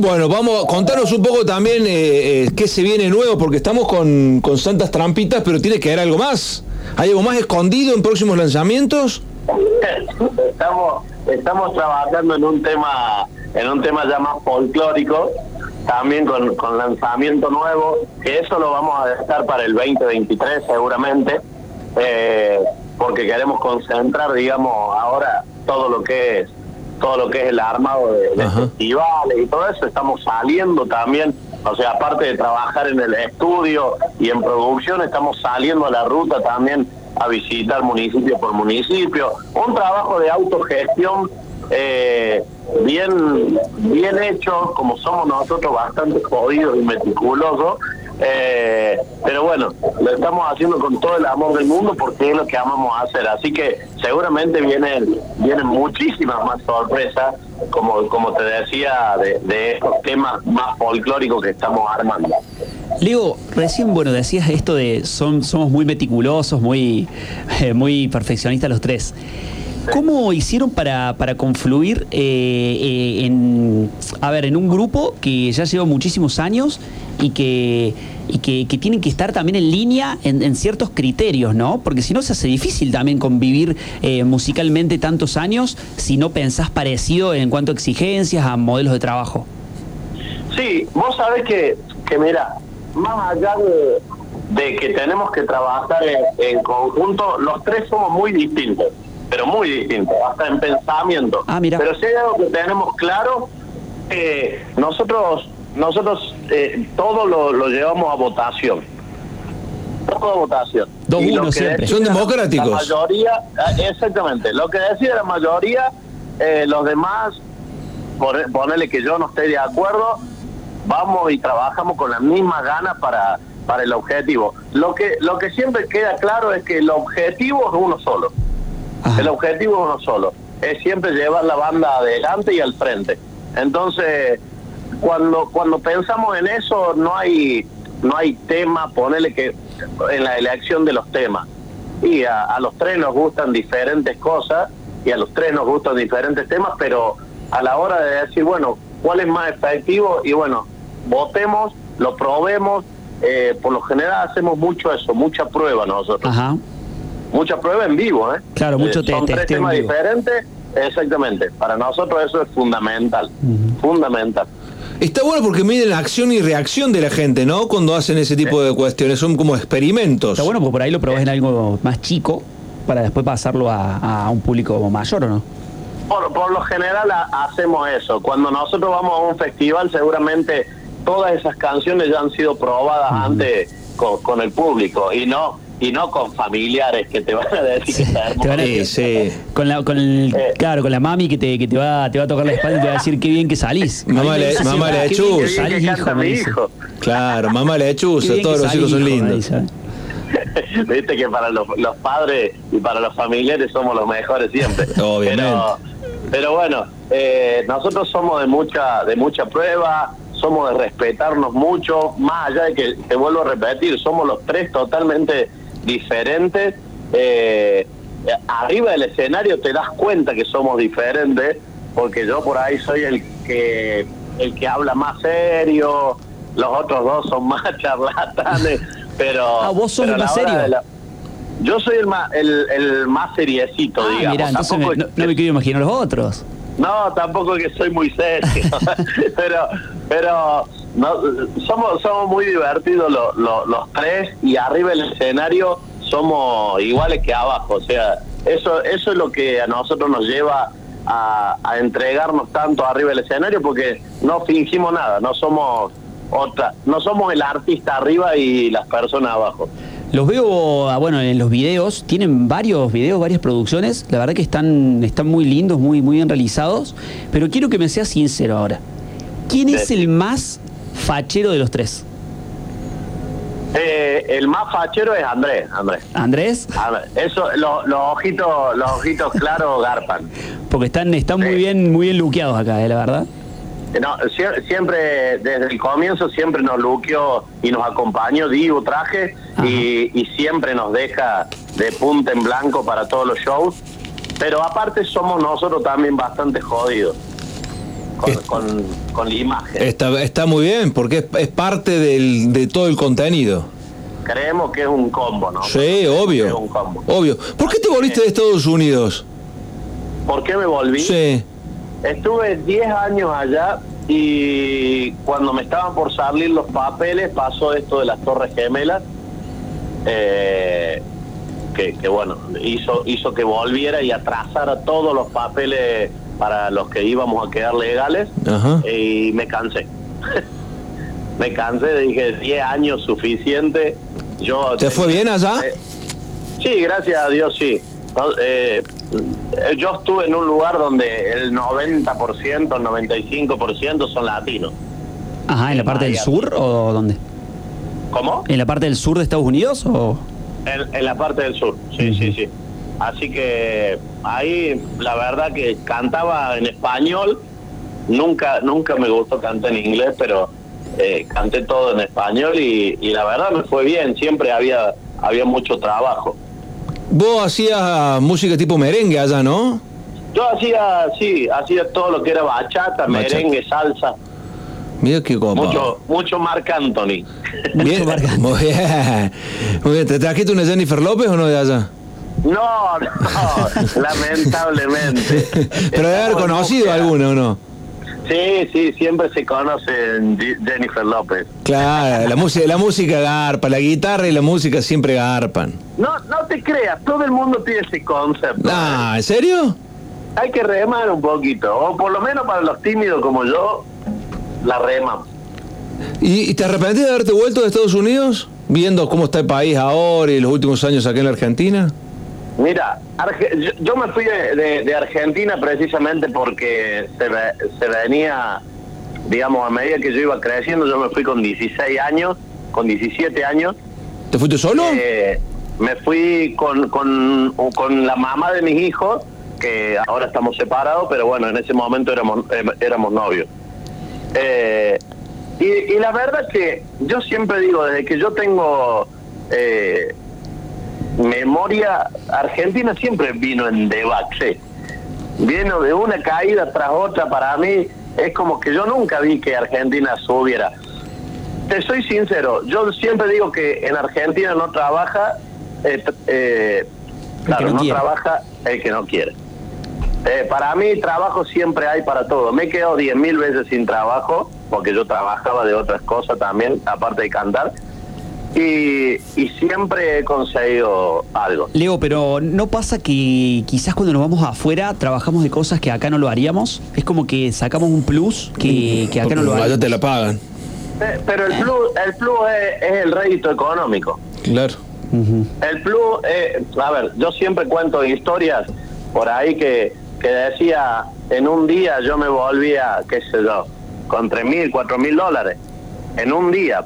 Bueno, vamos, contanos un poco también eh, eh, qué se viene nuevo, porque estamos con, con santas trampitas, pero tiene que haber algo más. ¿Hay algo más escondido en próximos lanzamientos? estamos estamos trabajando en un tema en un tema ya más folclórico también con, con lanzamiento nuevo que eso lo vamos a dejar para el 2023 seguramente eh, porque queremos concentrar digamos ahora todo lo que es todo lo que es el armado de, de festivales y todo eso estamos saliendo también o sea aparte de trabajar en el estudio y en producción estamos saliendo a la ruta también a visitar municipio por municipio. Un trabajo de autogestión eh, bien bien hecho como somos nosotros bastante jodidos y meticulosos eh, pero bueno, lo estamos haciendo con todo el amor del mundo porque es lo que amamos hacer. Así que seguramente vienen, vienen muchísimas más sorpresas, como, como te decía, de, estos temas más folclóricos que estamos armando. Leo, recién, bueno, decías esto de son, somos muy meticulosos, muy, eh, muy perfeccionistas los tres. ¿Cómo hicieron para, para confluir eh, eh, en, a ver, en un grupo que ya lleva muchísimos años y que, y que, tienen que estar también en línea en, ciertos criterios, ¿no? Porque si no se hace difícil también convivir eh, musicalmente tantos años si no pensás parecido en cuanto a exigencias, a modelos de trabajo. Sí, vos sabés que, que mira, más allá de, que tenemos que trabajar en conjunto, los tres somos muy distintos, pero muy distintos, hasta en pensamiento. Pero si hay algo que tenemos claro, eh, nosotros nosotros eh, todo lo, lo llevamos a votación. Todo a votación. Dos uno siempre. Son democráticos. La mayoría, ah, exactamente, lo que decide la mayoría, eh, los demás, por- ponerle que yo no esté de acuerdo, vamos y trabajamos con las mismas ganas para, para el objetivo. Lo que, lo que siempre queda claro es que el objetivo es uno solo. El objetivo es uno solo. Es siempre llevar la banda adelante y al frente. Entonces, cuando cuando pensamos en eso, no hay no hay tema, ponerle que en la elección de los temas. Y a, a los tres nos gustan diferentes cosas y a los tres nos gustan diferentes temas, pero a la hora de decir, bueno, ¿cuál es más efectivo? Y bueno, votemos, lo probemos. eh, por lo general hacemos mucho eso, mucha prueba nosotros. Mucha prueba en vivo, ¿eh? Claro, mucho Eh, Son te- tres temas diferentes, exactamente. Para nosotros eso es fundamental, fundamental. Está bueno porque miden la acción y reacción de la gente, ¿no? Cuando hacen ese tipo de cuestiones, son como experimentos. Está bueno porque por ahí lo probás en algo más chico para después pasarlo a, a un público mayor, ¿o no? Por, por lo general ha- hacemos eso. Cuando nosotros vamos a un festival, seguramente todas esas canciones ya han sido probadas antes con, con el público y no y no con familiares que te van a decir que está hermoso. Te van a- Con la, con el, Eh. claro, con la mami que te, que te va, te va a tocar la espalda y te va a decir qué bien que salís. Mamá le, mamá "Ah, le qué bien que chuza. salís, hijo", me dice. Claro, mamá le bien todos los hijos son hijo, lindos. dice. Viste que para los, los padres y para los familiares somos los mejores siempre. Obviamente. Pero, pero bueno, eh, nosotros somos de mucha de mucha prueba, somos de respetarnos mucho, más allá de que, te vuelvo a repetir, somos los tres totalmente diferentes. Eh, arriba del escenario te das cuenta que somos diferentes, porque yo por ahí soy el que el que habla más serio, los otros dos son más charlatanes, pero... Ah, vos sos el más serio. la- yo soy el más, el, el más seriecito, Ah, digamos. mirá, entonces me- Tampoco- no, no me quiero imaginar los otros. no, tampoco que soy muy serio, pero pero no, somos somos muy divertidos lo- lo- los tres y arriba del escenario somos iguales que abajo, o sea, eso eso es lo que a nosotros nos lleva a, a entregarnos tanto arriba del escenario porque no fingimos nada, no somos otra, no somos el artista arriba y las personas abajo. Los veo, ah, bueno, en los videos, tienen varios videos, varias producciones, la verdad que están, están muy lindos, muy, muy bien realizados, pero quiero que me seas sincero ahora. ¿Quién es el más fachero de los tres? Eh, el más fachero es Andrés, Andrés. ¿Andrés? Ver, eso, lo- los ojitos, los ojitos claros garpan. Porque están, están muy bien, muy bien luqueados acá, eh, la verdad. No, sie- siempre, desde el comienzo, siempre nos luqueó y nos acompañó Divo Traje y, y siempre nos deja de punta en blanco para todos los shows. Pero aparte somos nosotros también bastante jodidos con, con, con la imagen. Está, está muy bien, porque es, es parte del- de todo el contenido. Creemos que es un combo, ¿no? Sí, obvio. un combo. Obvio. ¿Por qué te volviste de Estados Unidos? ¿Por qué me volví? Sí. Estuve 10 años allá y cuando me estaban por salir los papeles pasó esto de las Torres Gemelas, eh, que, que bueno, hizo, hizo que volviera y atrasara todos los papeles para los que íbamos a quedar legales Ajá. y me cansé. me cansé, dije 10 años suficiente. Yo ¿Te fue bien allá? Eh, sí, gracias a Dios, sí. Eh, yo estuve en un lugar donde el 90%, el 95% son latinos. Ajá, ¿en la parte del sur o dónde? ¿Cómo? ¿En la parte del sur de Estados Unidos o...? En, en la parte del sur, sí, sí, sí. Así que ahí la verdad que cantaba en español, nunca nunca me gustó cantar en inglés, pero eh, canté todo en español y, y la verdad me fue bien, siempre había había mucho trabajo. Vos hacías música tipo merengue allá, ¿no? Yo hacía, sí, hacía todo lo que era bachata, Bachata. merengue, salsa, Mira qué copa. mucho mucho Marc Anthony. Bien, muy bien. Muy bien. ¿Te trajiste una Jennifer López o no de allá? No, no, lamentablemente. Pero debe haber conocido búsqueda. alguna o no. Sí, sí, siempre se conocen Jennifer López. Claro, la música, la música garpa, la guitarra y la música siempre garpan. No, no te creas, todo el mundo tiene ese concepto. Ah, ¿en serio? Hay que remar un poquito, o por lo menos para los tímidos como yo, la remamos. ¿Y, y te arrepentís de haberte vuelto de Estados Unidos? Viendo cómo está el país ahora y los últimos años acá en la Argentina. Mira, Arge- yo, yo me fui de, de- de Argentina precisamente porque se, ve- se venía, digamos, a medida que yo iba creciendo, yo me fui con 16 años, con 17 años. ¿Te fuiste solo? Eh, me fui con, con, con la mamá de mis hijos, que ahora estamos separados, pero bueno, en ese momento éramos, eh, éramos novios. Eh, y, y la verdad que yo siempre digo, desde que yo tengo eh, memoria, Argentina siempre vino en debacle. Vino de una caída tras otra para mí. Es como que yo nunca vi que Argentina subiera. Te soy sincero, yo siempre digo que en Argentina no trabaja, eh, eh, que no trabaja el que no quiere. Eh, para mí, trabajo siempre hay para todo. Me he quedado 10.000 veces sin trabajo, porque yo trabajaba de otras cosas también, aparte de cantar, y, y siempre he conseguido algo. Leo, pero ¿no pasa que quizás cuando nos vamos afuera trabajamos de cosas que acá no lo haríamos? Es como que sacamos un plus que, que acá no lo Allá haríamos. te la pagan. Eh, Pero el plus, el plus es, es el rédito económico. Claro. El plus, eh, a ver, yo siempre cuento historias por ahí que, que decía, en un día yo me volvía, qué sé yo, con tres mil, cuatro mil dólares. En un día.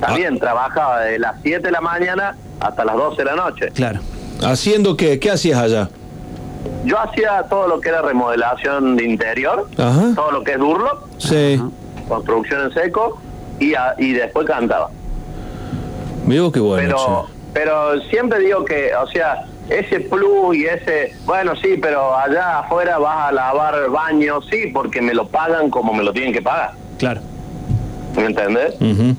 También trabajaba de las 7 de la mañana hasta las 12 de la noche. Claro. ¿Haciendo qué? ¿Qué hacías allá? Yo hacía todo lo que era remodelación de interior, Ajá. todo lo que es Durlock, Sí. construcción en seco, y, a- y después cantaba. Digo que bueno. pero pero siempre digo que o sea ese plus y ese bueno sí pero allá afuera vas a lavar baños sí porque me lo pagan como me lo tienen que pagar Claro. ¿Me entendés?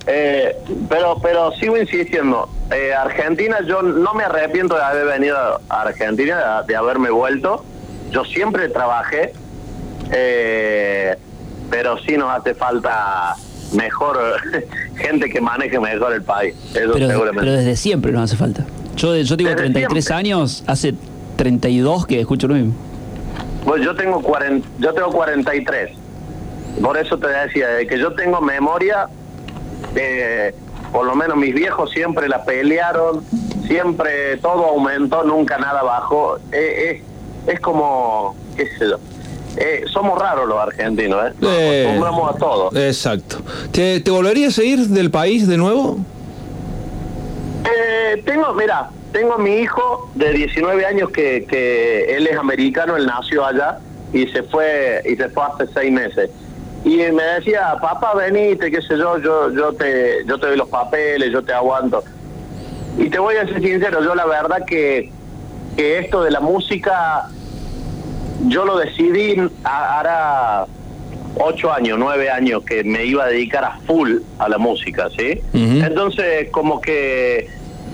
Eh, pero pero sigo insistiendo eh, Argentina yo no me arrepiento de haber venido a Argentina de, de haberme vuelto yo siempre trabajé eh, pero sí nos hace falta mejor gente que maneje mejor el país eso Pero, seguramente pero desde siempre nos hace falta. Yo, yo tengo Desde 33 años, hace 32 que escucho lo mismo. Pues yo tengo 40, yo tengo 43. Por eso te decía, de que yo tengo memoria, eh, por lo menos mis viejos siempre la pelearon, siempre todo aumentó, nunca nada bajó. Eh, eh, es como, qué sé yo. Eh, somos raros los argentinos, ¿eh? Nos Eh, acostumbramos a todo. Exacto. ¿Te, te volverías a ir del país de nuevo? Eh, tengo, mira, tengo a mi hijo de 19 años que, que él es americano, él nació allá y se fue y se fue hace seis meses. Y me decía, papá, venite, qué sé yo, yo, yo te, yo te doy los papeles, yo te aguanto. Y te voy a ser sincero, yo la verdad que, que esto de la música, yo lo decidí hará ocho años, nueve años que me iba a dedicar a full a la música, ¿sí? Entonces, como que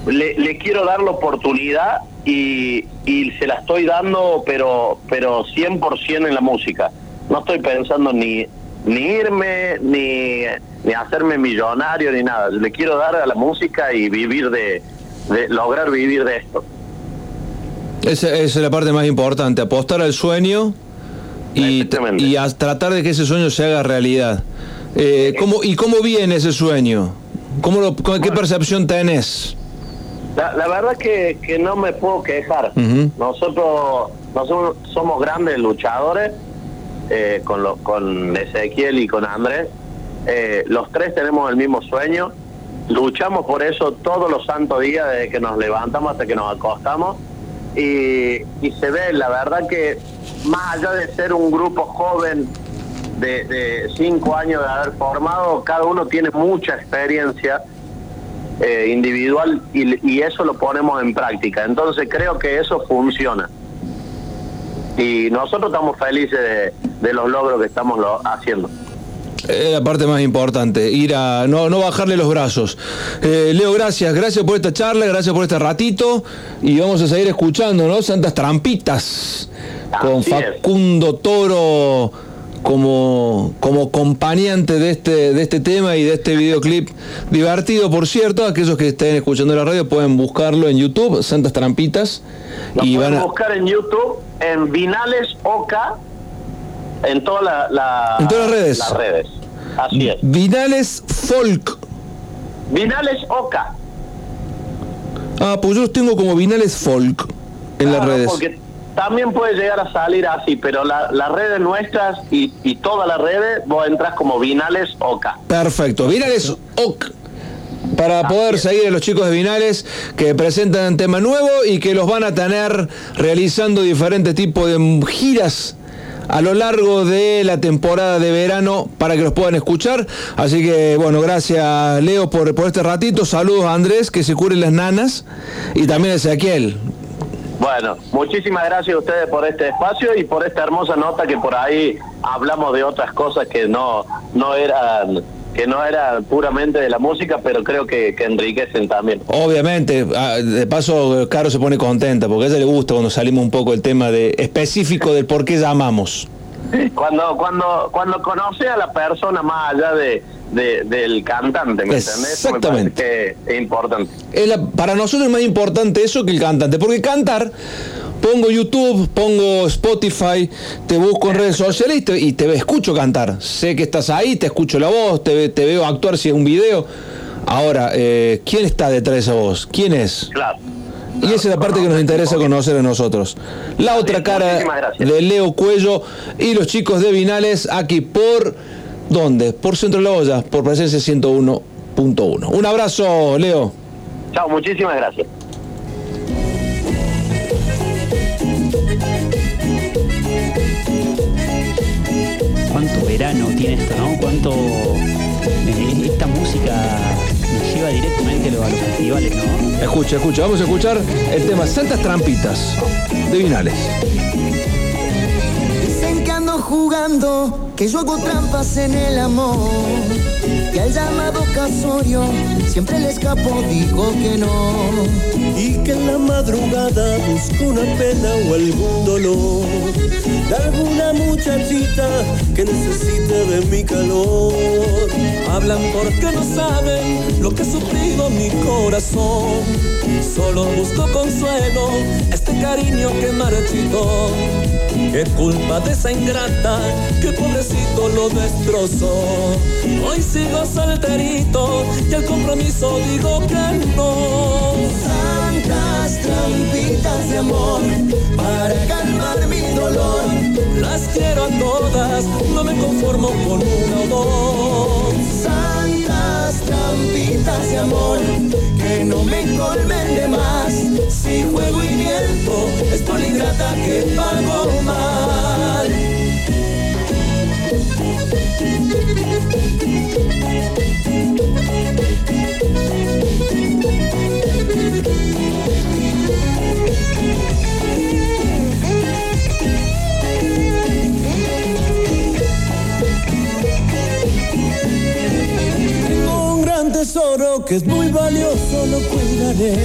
le, le quiero dar la oportunidad y, y se la estoy dando, pero pero 100% en la música. No estoy pensando ni ni irme, ni, ni hacerme millonario, ni nada. Le quiero dar a la música y vivir de, de lograr vivir de esto. Esa, esa es la parte más importante, apostar al sueño y, y a tratar de que ese sueño se haga realidad. Eh, ¿cómo, ¿Y cómo viene ese sueño? ¿Cómo lo, con- ¿Qué percepción tenés? La, la verdad que, que no me puedo quejar. Nosotros, nosotros somos grandes luchadores eh, con, lo- con Ezequiel y con Andrés. Eh, los tres tenemos el mismo sueño. Luchamos por eso todos los santos días, desde que nos levantamos hasta que nos acostamos. Y, y se ve, la verdad que más allá de ser un grupo joven de, de cinco años de haber formado, cada uno tiene mucha experiencia eh, individual y, y eso lo ponemos en práctica. Entonces creo que eso funciona. Y nosotros estamos felices de, de los logros que estamos lo- haciendo. Es la parte más importante, ir a no, no bajarle los brazos. Eh, Leo, gracias, gracias por esta charla, gracias por este ratito y vamos a seguir escuchando, ¿no? Santas Trampitas con es. Facundo Toro como, como acompañante de este, de este tema y de este videoclip divertido, por cierto. Aquellos que estén escuchando la radio pueden buscarlo en YouTube, Santas Trampitas. Lo y pueden van a, buscar en YouTube, en Vinales Oca, en todas la- la- En todas las redes. las redes. Así es. Vinales Folk. Vinales Oca. Ah, pues yo los tengo como Vinales Folk en las redes. Porque también puede llegar a salir así, pero la- las redes nuestras y, y todas las redes, vos entras como Vinales Oca. Perfecto. Vinales OK. Para poder seguir a los chicos de Vinales que presentan tema nuevo y que los van a tener realizando diferentes tipos de giras a lo largo de la temporada de verano para que los puedan escuchar. Así que, bueno, gracias Leo por, por este ratito. Saludos a Andrés, que se curen las nanas. Y también a Ezequiel. Bueno, muchísimas gracias a ustedes por este espacio y por esta hermosa nota que por ahí hablamos de otras cosas que no, no eran que no era puramente de la música, pero creo que, que enriquecen también. Obviamente, ah, de paso, Caro se pone contenta porque a ella le gusta cuando salimos un poco del tema de específico del por qué llamamos. Cuando, cuando, cuando conoce a la persona más allá de, de- del cantante, ¿me entendés? Eso me Exactamente. que es importante. Es la- para nosotros es más importante eso que el cantante, porque cantar, pongo YouTube, pongo Spotify, te busco en redes sociales y te, y te escucho cantar. Sé que estás ahí, te escucho la voz, te, ve- te veo actuar si es un video. Ahora, eh, ¿quién está detrás de esa voz? ¿Quién es? Claro. Y esa es la parte que nos interesa conocer a nosotros. La otra cara de Leo Cuello y los chicos de Vinales aquí por ¿dónde? Por Centro de la Olla, por presencia 101.1. Un abrazo, Leo. Chao, muchísimas gracias. Verano tiene esto, ¿no? Cuánto eh, esta música me lleva directamente a los, a los festivales, ¿no? Escucha, escucha, vamos a escuchar el tema Santas Trampitas de Vinales. Dicen que ando jugando, que yo hago trampas en el amor. Que al llamado casorio siempre le escapo, digo que no. y que en la madrugada busco una pena o algún dolor de alguna muchachita que necesite de mi calor. Hablan porque no saben lo que ha sufrido mi corazón. Solo busco consuelo, este cariño que marchitó. Qué culpa de esa ingrata que pobrecito lo destrozó. Hoy sigo solterito y al compromiso digo que no. Santas trampitas de amor para calmar mi dolor. Las quiero a todas, no me conformo con una o. Trampitas de amor que no me colmen de más. Si juego y miento, es por la ingrata que pago mal. Tesoro que es muy valioso, lo cuidaré.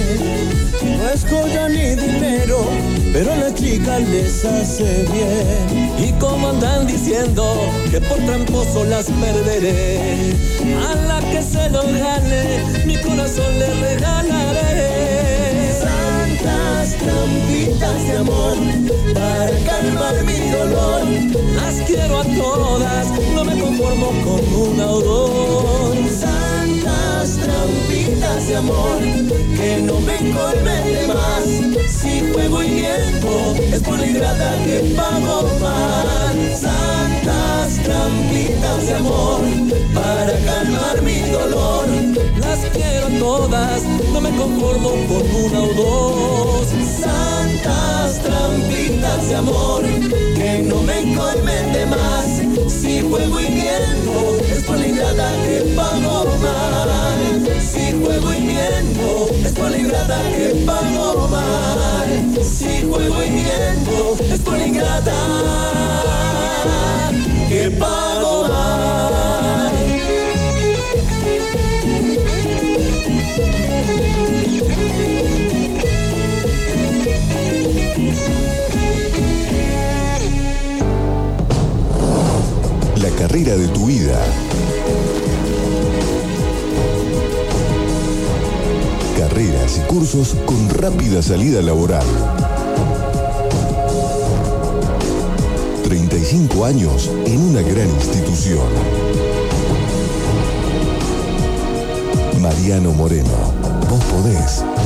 No es joya ni dinero, pero a las chicas les hace bien. Y como andan diciendo que por tramposo las perderé, a la que se lo gane, mi corazón le regalaré. Santas trampitas de amor para calmar mi dolor. Las quiero a todas, no me conformo con una o dos. Trampitas de amor que no me colmen de más. Si juego y miento, es por la ingrata que pago mal. Santas trampitas de amor para calmar mi dolor. Las quiero todas, no me conformo con una o dos. Santas trampitas de amor que no me colmen de más. Si juego y miento, es por la ingrata que pago mal. Si juego y miento, es por la ingrata que pago mal. Si juego y miento, es por la ingrata que pago mal. Carrera de tu vida. Carreras y cursos con rápida salida laboral. 35 años en una gran institución. Mariano Moreno, vos podés.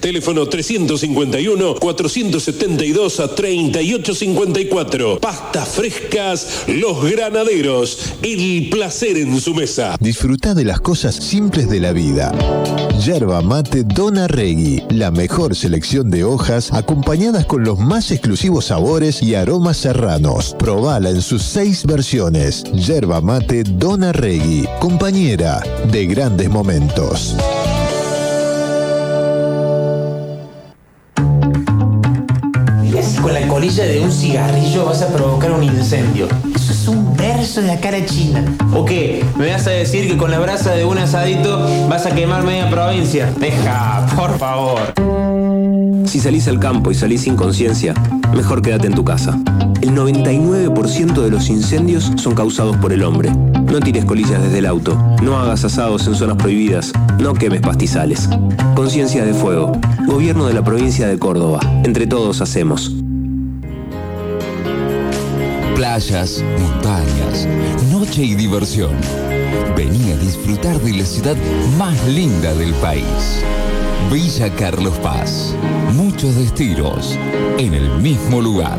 Teléfono 351-472 a 3854. Pastas frescas Los Granaderos. El placer en su mesa. Disfruta de las cosas simples de la vida. Yerba mate Dona Regui, la mejor selección de hojas acompañadas con los más exclusivos sabores y aromas serranos. Probala en sus seis versiones. Yerba mate Dona Regui, compañera de grandes momentos. Colilla de un cigarrillo vas a provocar un incendio. Eso es un verso de la cara china. ¿O qué? ¿Me vas a decir que con la brasa de un asadito vas a quemar media provincia? Deja, por favor. Si salís al campo y salís sin conciencia, mejor quédate en tu casa. El 99% de los incendios son causados por el hombre. No tires colillas desde el auto, no hagas asados en zonas prohibidas, no quemes pastizales. Conciencia de fuego. Gobierno de la provincia de Córdoba. Entre todos hacemos. Playas, montañas, noche y diversión. Vení a disfrutar de la ciudad más linda del país. Villa Carlos Paz. Muchos destinos en el mismo lugar.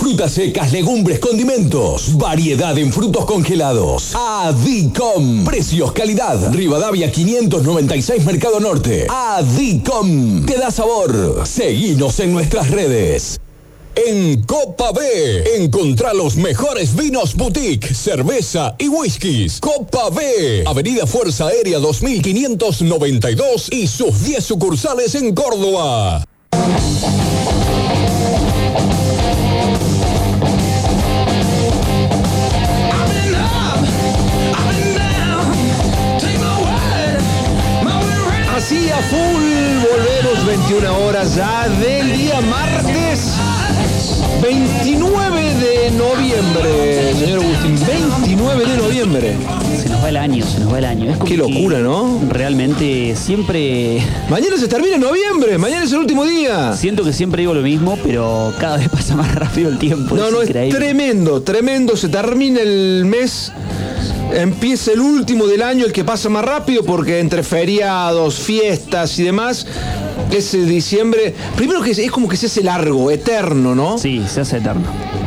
Frutas secas, legumbres, condimentos. Variedad en frutos congelados. Adicom. Precios, calidad. Rivadavia 596 Mercado Norte. Adicom. Te da sabor. Seguinos en nuestras redes. En Copa B, encontrá los mejores vinos boutique, cerveza y whiskies. Copa B, Avenida Fuerza Aérea 2592 y sus 10 sucursales en Córdoba. Full, volvemos 21 horas ya del día martes 29 de noviembre, señor Agustín, 29 de noviembre. Se nos va el año, se nos va el año. Es como Qué locura, que ¿no? Realmente siempre. Mañana se termina en noviembre, mañana es el último día. Siento que siempre digo lo mismo, pero cada vez pasa más rápido el tiempo. No, no, es tremendo, tremendo. Se termina el mes, empieza el último del año, el que pasa más rápido, porque entre feriados, fiestas y demás, ese diciembre, primero que es, es como que se hace largo, eterno, ¿no? Sí, se hace eterno.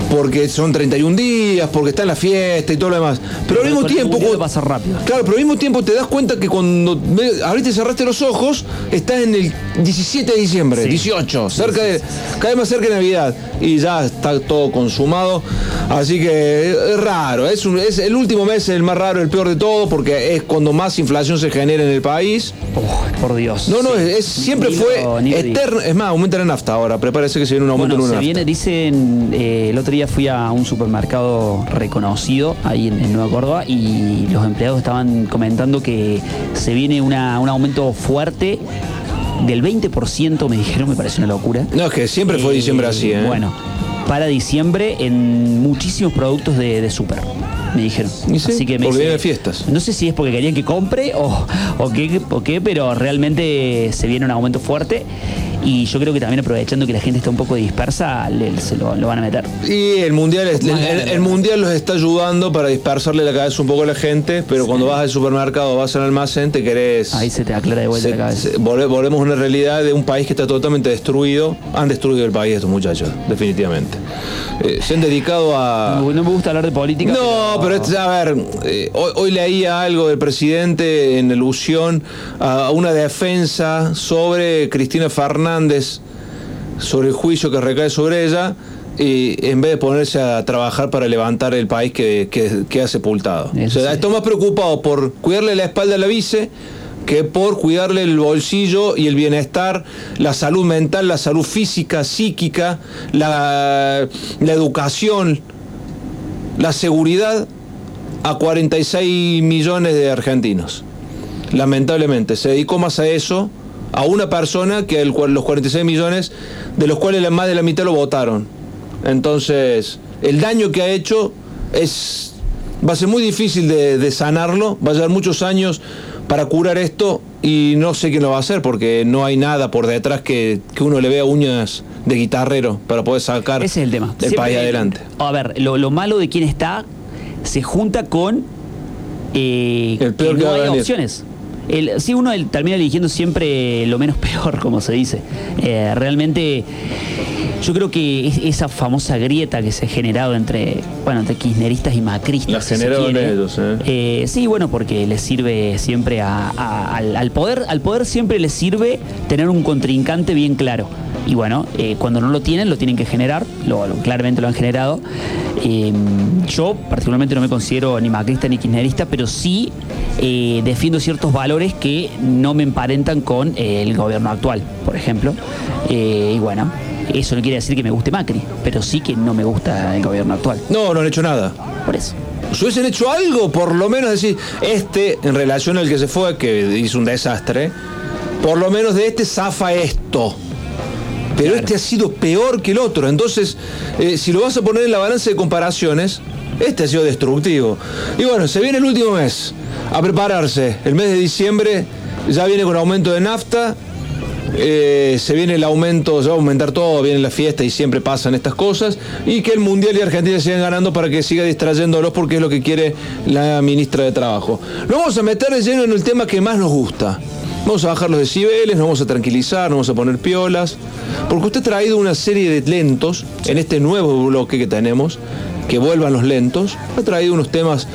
Porque son 31 días, porque está en la fiesta y todo lo demás. Pero al mismo tiempo. cuando- pasa rápido. Claro, pero al mismo tiempo te das cuenta que cuando y cerraste los ojos, estás en el 17 de diciembre, Sí. 18, cerca de, cada vez más cerca de Navidad. Y ya está todo consumado. Así que es raro. Es, un- es el último mes el más raro, el peor de todo, porque es cuando más inflación se genera en el país. Por Dios. No, no, es, es- siempre Ni fue lo- eterno. Es más, aumenta la nafta ahora. Prepárese que se viene un aumento Bueno, en una se nafta. viene, dicen, eh, el otro día fui a un supermercado reconocido ahí en, en Nueva Córdoba y los empleados estaban comentando que se viene una- un aumento fuerte del 20%, me dijeron, me parece una locura. No, es que siempre fue Eh, diciembre así, ¿eh? Bueno, para diciembre en muchísimos productos de, de super. Me dijeron. Sí, Así que me porque fiestas. No sé si es porque querían que compre o, o, qué, o qué, pero realmente se viene un aumento fuerte. Y yo creo que también aprovechando que la gente está un poco dispersa, le- se lo, lo van a meter. Y el mundial, es- el, el- el mundial los está ayudando para dispersarle la cabeza un poco a la gente, pero cuando vas al supermercado o vas al almacén te querés. Ahí se te aclara de vuelta se- la cabeza. se- volve- volvemos a una realidad de un país que está totalmente destruido. Han destruido el país estos muchachos, definitivamente. Eh, se han dedicado a. No, no me gusta hablar de política. No, pero, este, a ver, eh, hoy, hoy leía algo del presidente en alusión a una defensa sobre Cristina Fernández, sobre el juicio que recae sobre ella, y en vez de ponerse a trabajar para levantar el país que, que, que ha sepultado. O sea, está más preocupado por cuidarle la espalda a la vice que por cuidarle el bolsillo y el bienestar, la salud mental, la salud física, psíquica, la, la educación, la seguridad a 46 millones de argentinos. Lamentablemente, se dedicó más a eso, a una persona que el los 46 millones, de los cuales más de la mitad lo votaron. Entonces, el daño que ha hecho es va a ser muy difícil de, de sanarlo, va a llevar muchos años para curar esto y no sé quién lo va a hacer porque no hay nada por detrás que, que uno le vea uñas de guitarrero para poder sacar Ese es el tema. el Siempre- país adelante. A ver, lo, lo malo de quien está se junta con eh, El peor que no hay opciones. El, sí, uno el- termina eligiendo siempre lo menos peor, como se dice. Eh, realmente, yo creo que es- esa famosa grieta que se ha generado entre, bueno, entre kirchneristas y macristas. La si generaron ellos, ¿eh? eh, sí, bueno, porque les sirve siempre a- a- al, al poder, al poder siempre les sirve tener un contrincante bien claro. Y bueno, eh, cuando no lo tienen, lo tienen que generar, lo, lo- claramente lo han generado. Eh, yo particularmente no me considero ni macrista ni kirchnerista, pero sí eh, defiendo ciertos valores que no me emparentan con eh, el gobierno actual, por ejemplo. Y bueno, eso no quiere decir que me guste Macri, pero sí que no me gusta el gobierno actual. No, no han hecho nada. Por eso. Si hubiesen hecho algo, por lo menos decir, este, en relación al que se fue, que hizo un desastre, por lo menos de este zafa esto. Pero este ha sido peor que el otro. Entonces, eh, si lo vas a poner en la balanza de comparaciones, este ha sido destructivo. Y bueno, se viene el último mes. A prepararse. El mes de diciembre ya viene con aumento de nafta. eh, se viene el aumento, se va a aumentar todo, viene la fiesta y siempre pasan estas cosas. Y que el Mundial y Argentina sigan ganando para que siga distrayéndolos porque es lo que quiere la ministra de Trabajo. Nos vamos a meter de lleno en el tema que más nos gusta. Vamos a bajar los decibeles, nos vamos a tranquilizar, nos vamos a poner piolas. Porque usted ha traído una serie de lentos en este nuevo bloque que tenemos, que vuelvan los lentos. Ha traído unos temas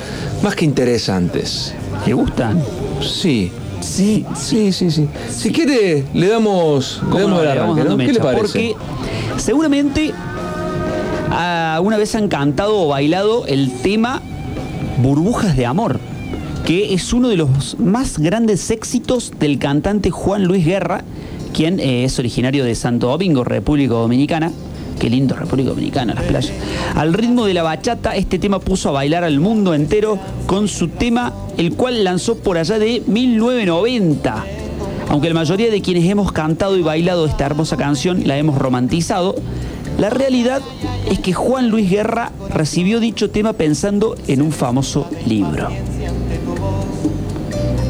más que interesantes. ¿Le gustan? Sí. Sí, sí, sí, sí. Si quiere, le damos, le ¿Cómo damos no? el arranque. ¿Qué le parece? Porque seguramente ah, una vez han cantado o bailado el tema Burbujas de Amor, que es uno de los más grandes éxitos del cantante Juan Luis Guerra, quien eh, es originario de Santo Domingo, República Dominicana. Qué lindo República Dominicana, las playas. Al ritmo de la bachata, este tema puso a bailar al mundo entero con su tema, el cual lanzó por allá de 1990. Aunque la mayoría de quienes hemos cantado y bailado esta hermosa canción la hemos romantizado, la realidad es que Juan Luis Guerra recibió dicho tema pensando en un famoso libro.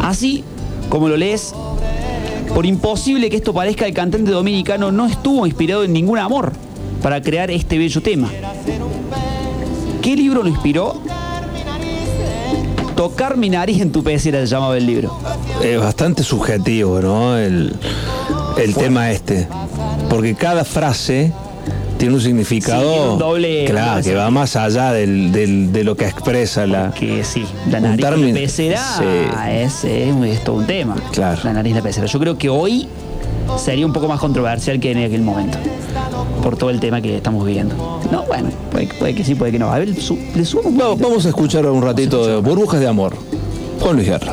Así como lo lees, por imposible que esto parezca, el cantante dominicano no estuvo inspirado en ningún amor para crear este bello tema. ¿Qué libro lo inspiró? Tocar mi nariz en tu pecera se llamaba el libro. Es bastante subjetivo, ¿no? El, el tema este. Porque cada frase tiene un significado. Sí, un doble- claro, doble que va más allá del- del- de lo que expresa la. Que sí, la nariz la pecera es, es, es todo un tema. Claro. La nariz la pecera. Yo creo que hoy sería un poco más controversial que en aquel momento. Por todo el tema que estamos viviendo. No, bueno, puede, puede que sí, puede que no. A ver, su- le subo un Vamos, vamos a escuchar un ratito de Burbujas de Amor. Juan Luis Guerra.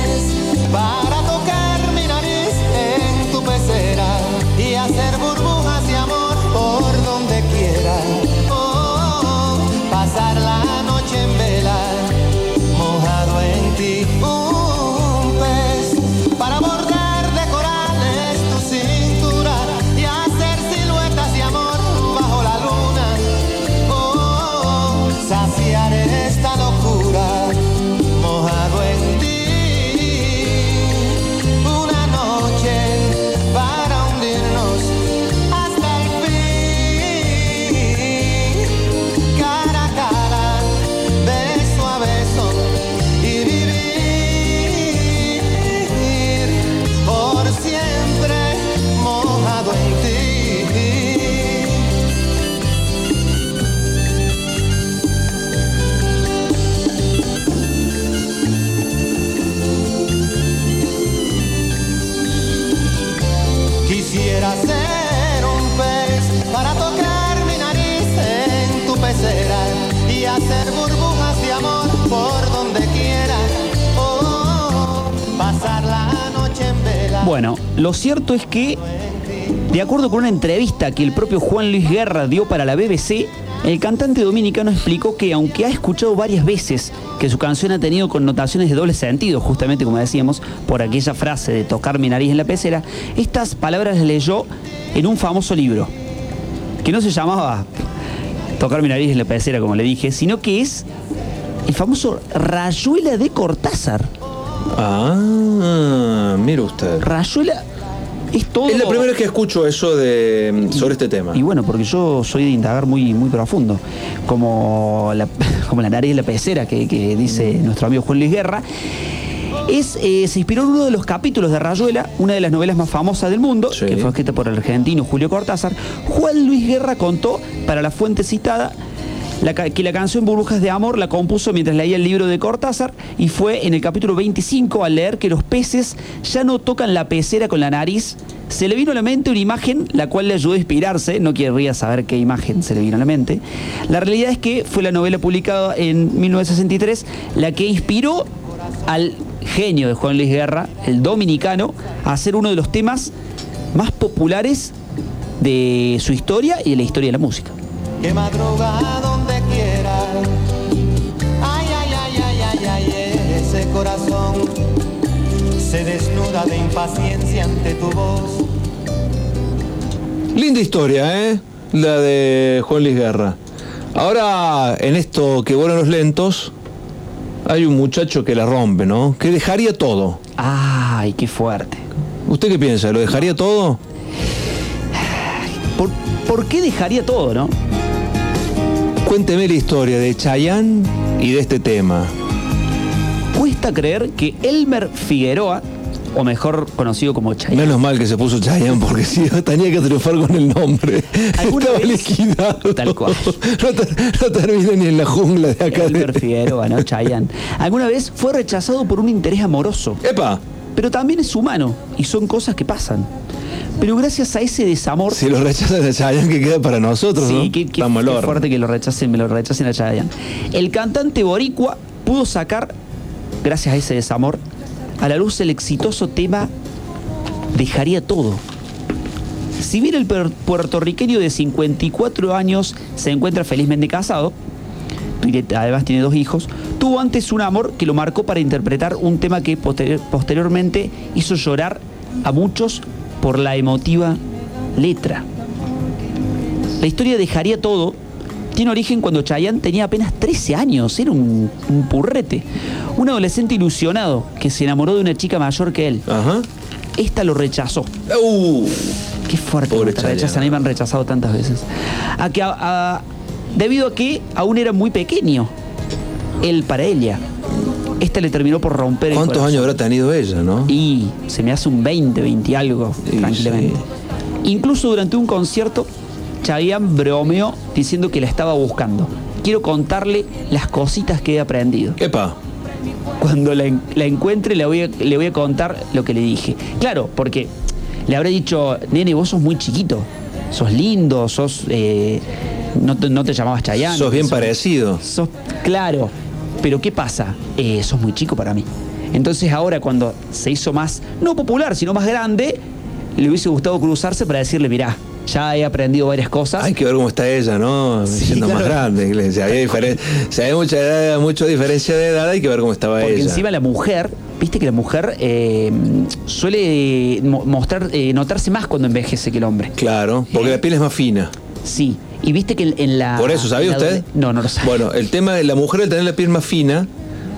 Bueno, lo cierto es que, de acuerdo con una entrevista que el propio Juan Luis Guerra dio para la BBC, el cantante dominicano explicó que aunque ha escuchado varias veces que su canción ha tenido connotaciones de doble sentido, justamente como decíamos, por aquella frase de tocar mi nariz en la pecera, estas palabras las leyó en un famoso libro, que no se llamaba tocar mi nariz en la pecera, como le dije, sino que es el famoso Rayuela de Cortázar. Ah, mire usted. Rayuela es todo. Es la primera vez que escucho eso de sobre este tema. Y bueno, porque yo soy de indagar muy, muy profundo, como la, como la nariz de la pecera que, que dice nuestro amigo Juan Luis Guerra. Es, eh, se inspiró en uno de los capítulos de Rayuela, una de las novelas más famosas del mundo, que fue escrita por el argentino Julio Cortázar. Juan Luis Guerra contó para la fuente citada que la canción Burbujas de Amor la compuso mientras leía el libro de Cortázar y fue en el capítulo 25 al leer que los peces ya no tocan la pecera con la nariz. Se le vino a la mente una imagen la cual le ayudó a inspirarse, no querría saber qué imagen se le vino a la mente. La realidad es que fue la novela publicada en 1963 la que inspiró al genio de Juan Luis Guerra, el dominicano, a hacer uno de los temas más populares de su historia y de la historia de la música. que madruga corazón se desnuda de impaciencia ante tu voz. Linda historia, ¿eh? La de Juan Luis Guerra. Ahora, en esto que vuelan los lentos, hay un muchacho que la rompe, ¿no? Que dejaría todo. Ay, qué fuerte. ¿Usted qué piensa? ¿Lo dejaría todo? ¿Por, por qué dejaría todo, no? Cuénteme la historia de Chayanne y de este tema. Cuesta creer que Elmer Figueroa, o mejor conocido como Chayanne, Menos mal que se puso Chayanne porque si no tenía que triunfar con el nombre. Estaba liquidado. Tal cual. No, ter- no termina ni en la jungla de acá. Elmer Figueroa, ¿no? Chayanne. Alguna vez fue rechazado por un interés amoroso. ¡Epa! Pero también es humano y son cosas que pasan. Pero gracias a ese desamor. Si lo rechazan a Chayanne, que queda para nosotros, Sí, ¿no? qué, fuerte que lo rechacen, me lo rechacen a Chayanne. El cantante boricua pudo sacar, gracias a ese desamor, a la luz el exitoso tema Dejaría todo. Si bien el puertorriqueño de 54 años se encuentra felizmente casado, además tiene dos hijos, tuvo antes un amor que lo marcó para interpretar un tema que poster- posteriormente hizo llorar a muchos por la emotiva letra. La historia dejaría todo. Tiene origen cuando Chayanne tenía apenas 13 años, era un, un purrete. Un adolescente ilusionado que se enamoró de una chica mayor que él. Esta lo rechazó. Qué fuerte Pobre te rechazan, a mí me han rechazado tantas veces. A que, a- a- debido a que aún era muy pequeño, él para ella. Esta le terminó por romper ¿Cuántos años habrá tenido ella, no? Y se me hace un 20, 20 y algo, tranquilamente. Incluso durante un concierto, Chayanne bromeó diciendo que la estaba buscando. Quiero contarle las cositas que he aprendido. Epa. cuando la, en- la encuentre le voy, a, le voy a contar lo que le dije. Claro, porque le habré dicho, nene, vos sos muy chiquito, sos lindo, sos... eh, no, te, no te llamabas Chayanne. Sos bien parecido. Sos, claro, pero ¿qué pasa? Eh, sos muy chico para mí. Entonces ahora cuando se hizo más, no popular, sino más grande, le hubiese gustado cruzarse para decirle, mirá, ya he aprendido varias cosas. Hay que ver cómo está ella, ¿no? Siendo más grande. Si había, si había mucha, edad, mucha diferencia de edad, hay que ver cómo estaba Porque ella. encima la mujer, viste que la mujer eh, suele mo- mostrar, eh, notarse más cuando envejece que el hombre. Claro, porque la piel es más fina. Sí, y viste que en- la... Por eso, ¿sabía usted? No, no lo sabía. Bueno, el tema de la mujer al tener la piel más fina,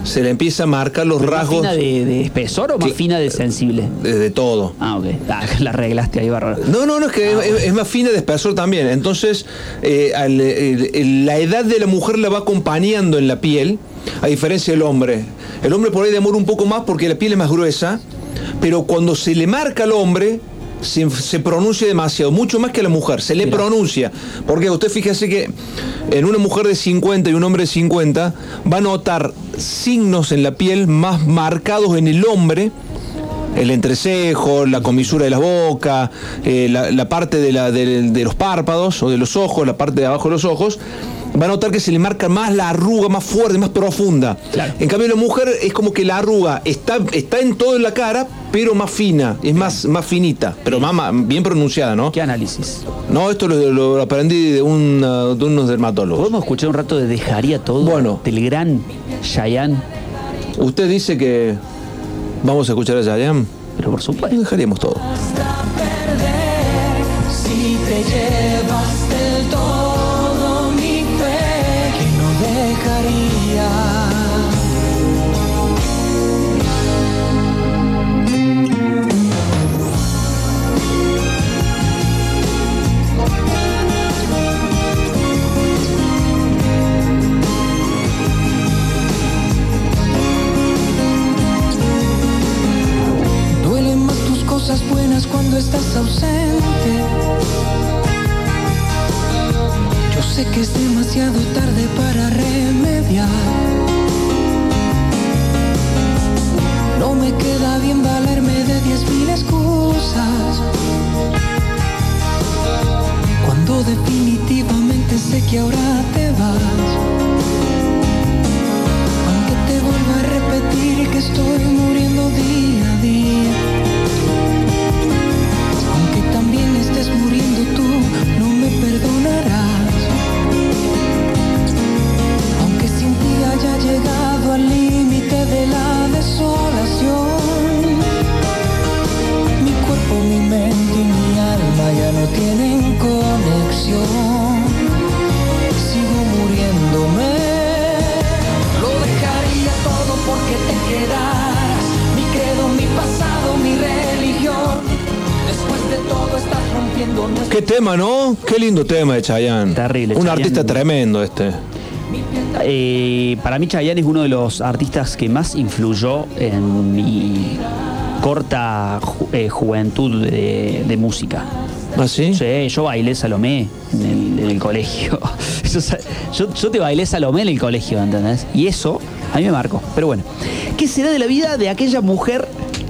se le empieza a marcar los ¿Más rasgos fina de, de espesor o más Que- fina de sensible? de, de todo. Ah, ok. Ah, la arreglaste ahí, bárbaro. No, no, no, es que es, es más fina de espesor también. Entonces, eh, al- el- el- la edad de la mujer la va acompañando en la piel, a diferencia del hombre. El hombre por ahí demora un poco más porque la piel es más gruesa, pero cuando se le marca al hombre, se, se pronuncia demasiado, mucho más que a la mujer, se le pronuncia. Porque usted fíjese que en una mujer de 50 y un hombre de 50 va a notar signos en la piel más marcados en el hombre el entrecejo, la comisura de la boca, eh, la, la parte de, la- de- de los párpados o de los ojos, la parte de abajo de los ojos, va a notar que se le marca más la arruga, más fuerte, más profunda. En cambio, la mujer es como que la arruga está, está en todo en la cara, pero más fina, es más, más finita, pero más, más- bien pronunciada, ¿no? ¿Qué análisis? No, esto lo, lo aprendí de, una- de unos dermatólogos. ¿Podemos escuchar un rato de Dejaría Todo Bueno. del gran Chayanne? Usted dice que vamos a escuchar a Chayanne. Pero por supuesto. Dejaríamos todo. Qué lindo tema de Chayanne. Terrible, Un Chayanne. artista tremendo este. Eh, para mí Chayanne es uno de los artistas que más influyó en mi corta ju- eh, juventud de, de música. ¿Ah, sí? Sí, yo bailé Salomé en el, en el colegio. Yo- yo te bailé Salomé en el colegio, ¿entendés? Y eso a mí me marcó. Pero bueno, ¿qué será de la vida de aquella mujer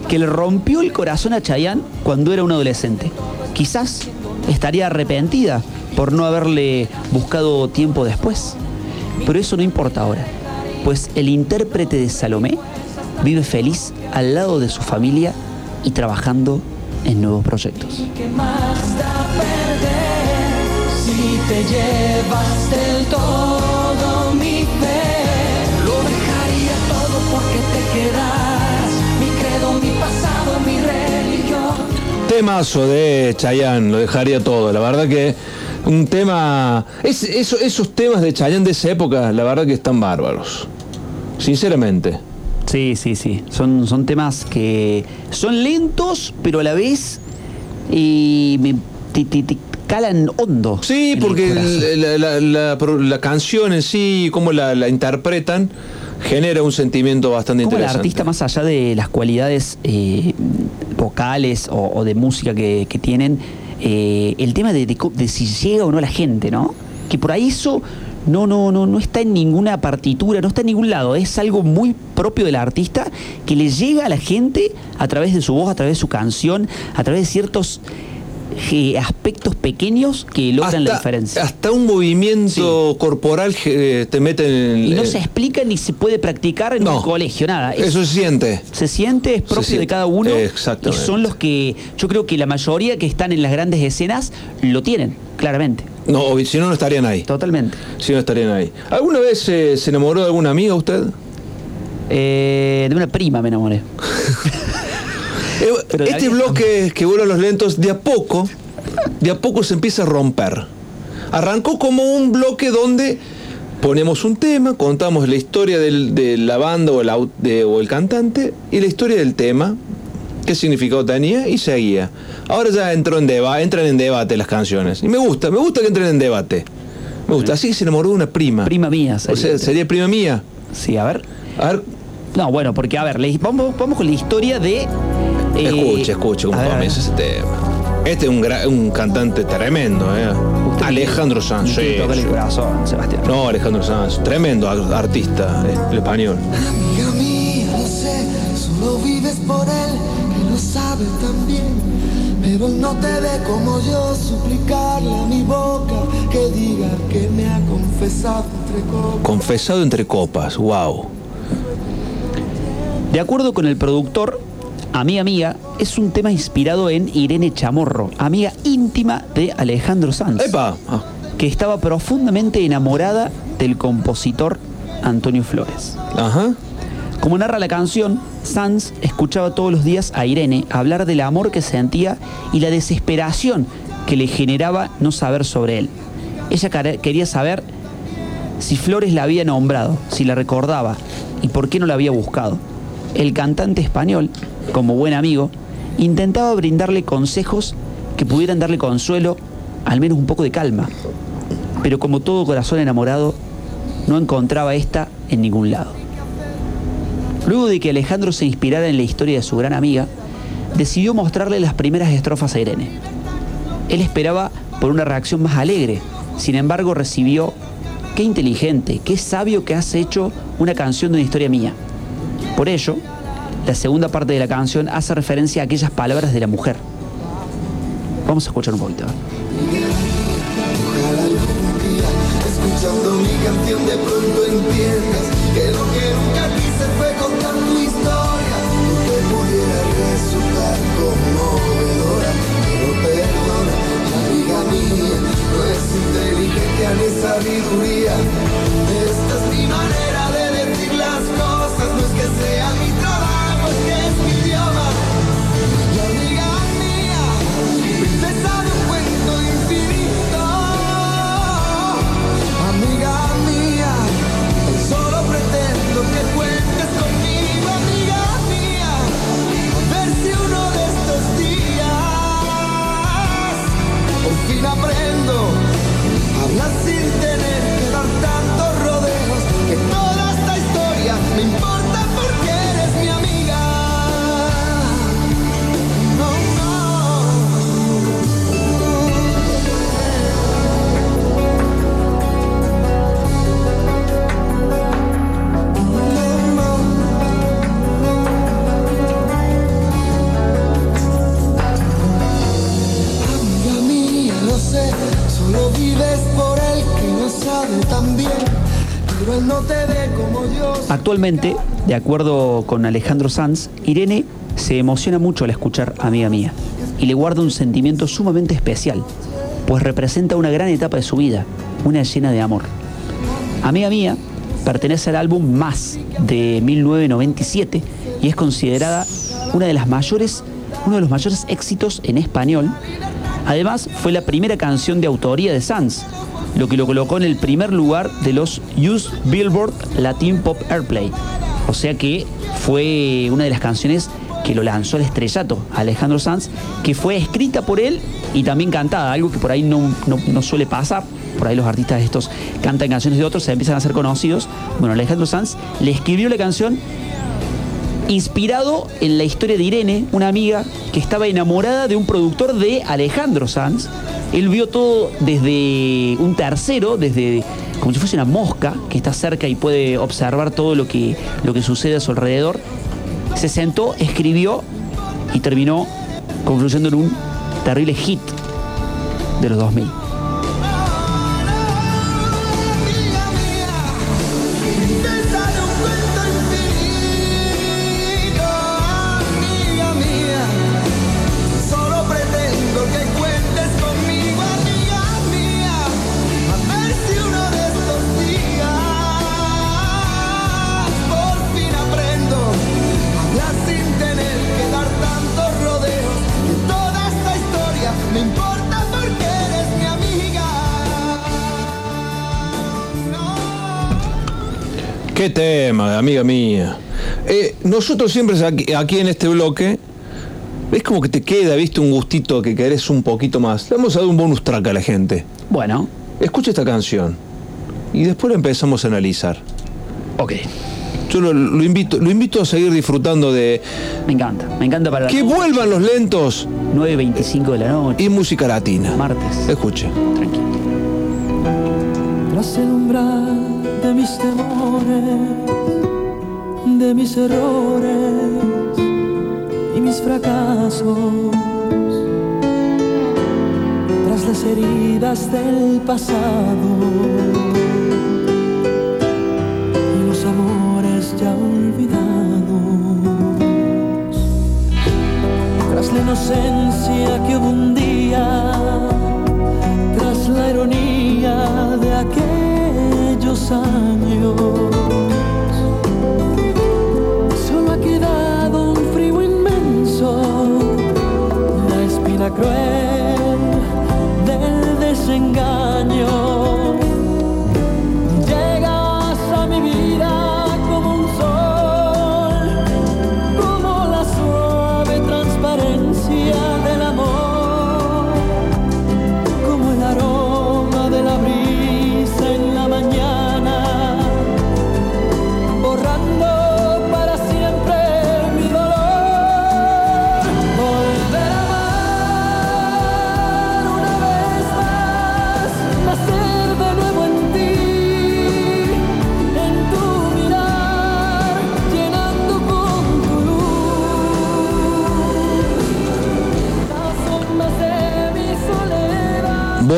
que le rompió el corazón a Chayanne cuando era un adolescente? Quizás estaría arrepentida por no haberle buscado tiempo después. Pero eso no importa ahora, pues el intérprete de Salomé vive feliz al lado de su familia y trabajando en nuevos proyectos. ¿Qué más da perder si te llevas del todo Temazo de Chayanne, lo dejaría todo. La verdad que un tema. es- eso- esos temas de Chayanne de esa época, la verdad que están bárbaros. Sinceramente. Sí, sí, sí. Son, son temas que son lentos, pero a la vez eh, me- te, te- te calan hondo. Sí, porque la, la- la- canción en sí, cómo la, la interpretan, genera un sentimiento bastante Como el interesante. artista, más allá de las cualidades eh, vocales o, o de música que, que tienen, eh, el tema de, de co- de si llega o no a la gente, ¿no? Que por ahí eso no, no, no, no está en ninguna partitura, no está en ningún lado. Es algo muy propio del artista que le llega a la gente a través de su voz, a través de su canción, a través de ciertos eh, aspectos pequeños que logran la diferencia. Hasta un movimiento corporal que te mete en Y no se explica ni se puede practicar en un colegio, nada. Es- Eso se siente. se siente, es propio siente. de cada uno. Exactamente. Y son los que, yo creo que la mayoría que están en las grandes escenas lo tienen, claramente. No, si no, no estarían ahí. Totalmente. Si no, estarían ahí. ¿Alguna vez eh, se enamoró de alguna amiga usted? Eh, de una prima me enamoré. Eh, Pero este bloque que vuelan los lentos, de a poco, de a poco se empieza a romper. Arrancó como un bloque donde ponemos un tema, contamos la historia del- de la banda o el, au- de- o el cantante y la historia del tema, qué significado tenía y seguía. Ahora ya entró en deba entran en debate las canciones. Y me gusta, me gusta que entren en debate. Me gusta. Así que se enamoró de una prima. Prima mía. O sea, sería prima mía. Sí, a ver. A ver. No, bueno, porque a ver, vamos, vamos con la historia de. Eh, Escuche, escuche cómo comienza ese tema. Este es un, gra- un cantante tremendo, ¿eh? Alejandro Sanz. Usted sí, toca el corazón, Sebastián. No, Alejandro Sanz. Tremendo ar- artista, eh, el español. Amiga mía, lo sé, solo vives por él, que lo sabe también. Pero él no te ve como yo, suplicarle a mi boca que diga que me ha confesado entre copas. Confesado entre copas, wow. De acuerdo con el productor, Amiga Mía es un tema inspirado en Irene Chamorro, amiga íntima de Alejandro Sanz. ¡Epa! Ah. Que estaba profundamente enamorada del compositor Antonio Flores. Ajá. Como narra la canción, Sanz escuchaba todos los días a Irene hablar del amor que sentía y la desesperación que le generaba no saber sobre él. Ella quería saber si Flores la había nombrado, si la recordaba y por qué no la había buscado. El cantante español, como buen amigo, intentaba brindarle consejos que pudieran darle consuelo, al menos un poco de calma. Pero como todo corazón enamorado, no encontraba esta en ningún lado. Luego de que Alejandro se inspirara en la historia de su gran amiga, decidió mostrarle las primeras estrofas a Irene. Él esperaba por una reacción más alegre, sin embargo recibió, qué inteligente, qué sabio que has hecho una canción de una historia mía. Por ello, la segunda parte de la canción hace referencia a aquellas palabras de la mujer. Vamos a escuchar un poquito. Cosas, no es que sea bien, pero él no te ve como yo. Actualmente, de acuerdo con Alejandro Sanz, Irene se emociona mucho al escuchar Amiga Mía y le guarda un sentimiento sumamente especial, pues representa una gran etapa de su vida, una llena de amor. Amiga Mía pertenece al álbum Más de 1997 y es considerada una de las mayores, uno de los mayores éxitos en español. Además, fue la primera canción de autoría de Sanz, lo que lo colocó en el primer lugar de los Used Billboard Latin Pop Airplay. O sea que fue una de las canciones que lo lanzó al estrellato Alejandro Sanz, que fue escrita por él y también cantada, algo que por ahí no, no- no suele pasar. Por ahí los artistas estos cantan canciones de otros, se empiezan a ser conocidos. Bueno, Alejandro Sanz le escribió la canción inspirado en la historia de Irene, una amiga que estaba enamorada de un productor de Alejandro Sanz Él vio todo desde un tercero, desde como si fuese una mosca que está cerca y puede observar todo lo que, lo que sucede a su alrededor. Se sentó, escribió y terminó concluyendo en un terrible hit de los 2000. Amiga mía. Eh, nosotros siempre aquí, aquí en este bloque, es como que te queda, viste, un gustito que querés un poquito más. Le vamos a dar un bonus track a la gente. Bueno. Escucha esta canción y después la empezamos a analizar. Ok. Yo lo, lo invito, lo invito a seguir disfrutando de. Me encanta, me encanta para Que vuelvan los lentos. 9.25 de la noche. Y música latina. Martes. Escuche. Tras el umbral de mis temores, de mis errores y mis fracasos, tras las heridas del pasado y los amores ya olvidados, tras la inocencia que hubo un día tras la ironía de aquellos años. La espina cruel del desengaño.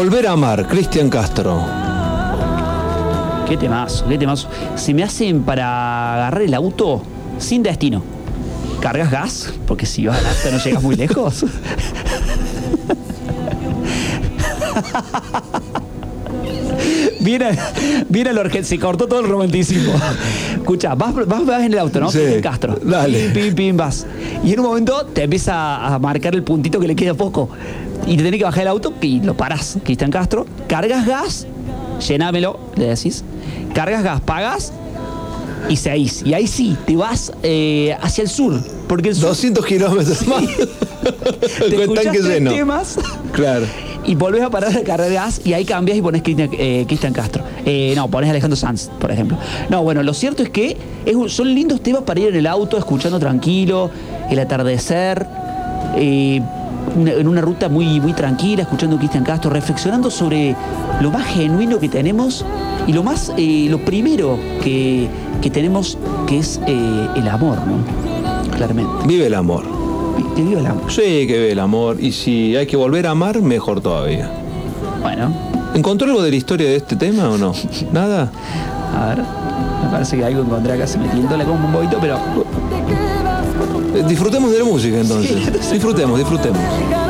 Volver a amar, Cristian Castro. Qué temazo, qué temazo. Se me hacen para agarrar el auto sin destino. ¿Cargas gas? Porque si vas hasta no llegas muy lejos. Viene, viene el orque- se cortó todo el romanticismo. Escucha, vas, vas, vas en el auto, ¿no? Sí, Cristian Castro. dale. Pim, pim, pim, vas. Y en un momento te empieza a marcar el puntito que le queda poco. Y te tenés que bajar el auto y lo parás, Cristian Castro. Cargas gas, llenámelo, le decís. Cargas gas, pagas y seguís. Y ahí sí, te vas eh, hacia el sur. Porque el sur 200 kilómetros más. te Con escuchás tanque tres lleno. temas Claro. y volvés a parar de cargar gas y ahí cambias y pones Cristian, eh, Cristian Castro. Eh, no, pones Alejandro Sanz, por ejemplo. No, bueno, lo cierto es que es un- son lindos temas para ir en el auto, escuchando tranquilo, el atardecer, eh, en una ruta muy, muy tranquila, escuchando Cristian Castro, reflexionando sobre lo más genuino que tenemos y lo más, eh, lo primero que, que tenemos, que es eh, el amor, ¿no? Claramente. Vive el amor. Que viva el amor. Sí, que vive el amor. Y si hay que volver a amar, mejor todavía. Bueno. ¿Encontró algo de la historia de este tema o no? ¿Nada? A ver, me parece que algo encontré acá, se me tiltó la como un poquito, pero Disfrutemos de la música entonces. Disfrutemos, disfrutemos.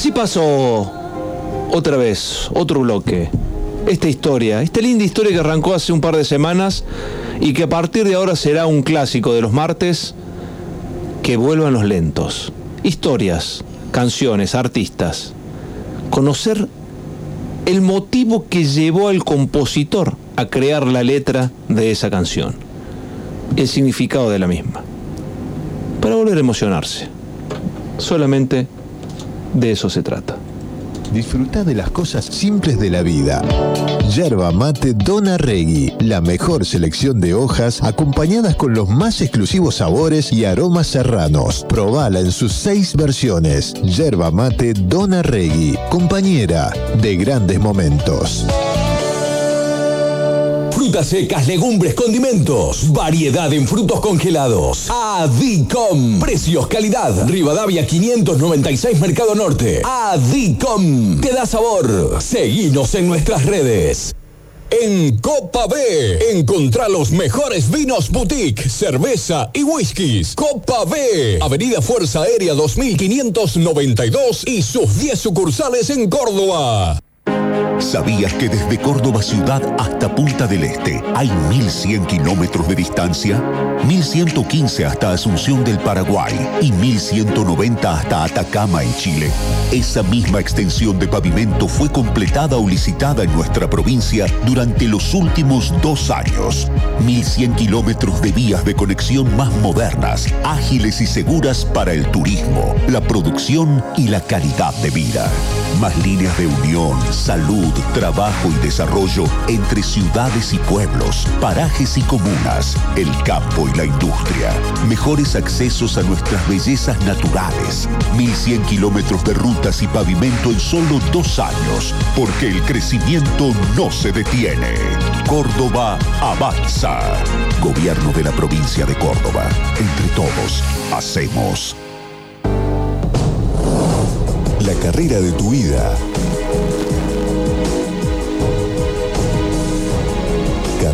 Así pasó otra vez, otro bloque. Esta historia, esta linda historia que arrancó hace un par de semanas y que a partir de ahora será un clásico de los martes, que vuelvan los lentos. Historias, canciones, artistas. Conocer el motivo que llevó al compositor a crear la letra de esa canción. El significado de la misma. Para volver a emocionarse. Solamente de eso se trata. Disfruta de las cosas simples de la vida. Yerba mate Dona Regui, la mejor selección de hojas acompañadas con los más exclusivos sabores y aromas serranos. Probala en sus seis versiones. Yerba mate Dona Regui, compañera de grandes momentos. Frutas secas, legumbres, condimentos. Variedad en frutos congelados. Adicom. Precios, calidad. Rivadavia 596 Mercado Norte. Adicom. Te da sabor. Seguinos en nuestras redes. En Copa B, encontrá los mejores vinos boutique, cerveza y whiskies. Copa B, Avenida Fuerza Aérea 2592 y sus 10 sucursales en Córdoba. ¿Sabías que desde Córdoba ciudad hasta Punta del Este hay 1100 kilómetros de distancia? 1115 hasta Asunción del Paraguay y 1190 hasta Atacama en Chile. Esa misma extensión de pavimento fue completada o licitada en nuestra provincia durante los últimos dos años. 1100 kilómetros de vías de conexión más modernas, ágiles y seguras para el turismo, la producción y la calidad de vida. Más líneas de unión, salud, trabajo y desarrollo entre ciudades y pueblos, parajes y comunas, el campo y la industria. Mejores accesos a nuestras bellezas naturales. 1100 kilómetros de rutas y pavimento en solo dos años, porque el crecimiento no se detiene. Córdoba avanza. Gobierno de la provincia de Córdoba. Entre todos, hacemos. La carrera de tu vida.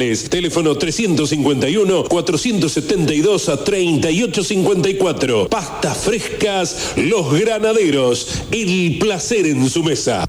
sucursales. Teléfono 351 472 a 3854. Pastas frescas Los Granaderos. El placer en su mesa.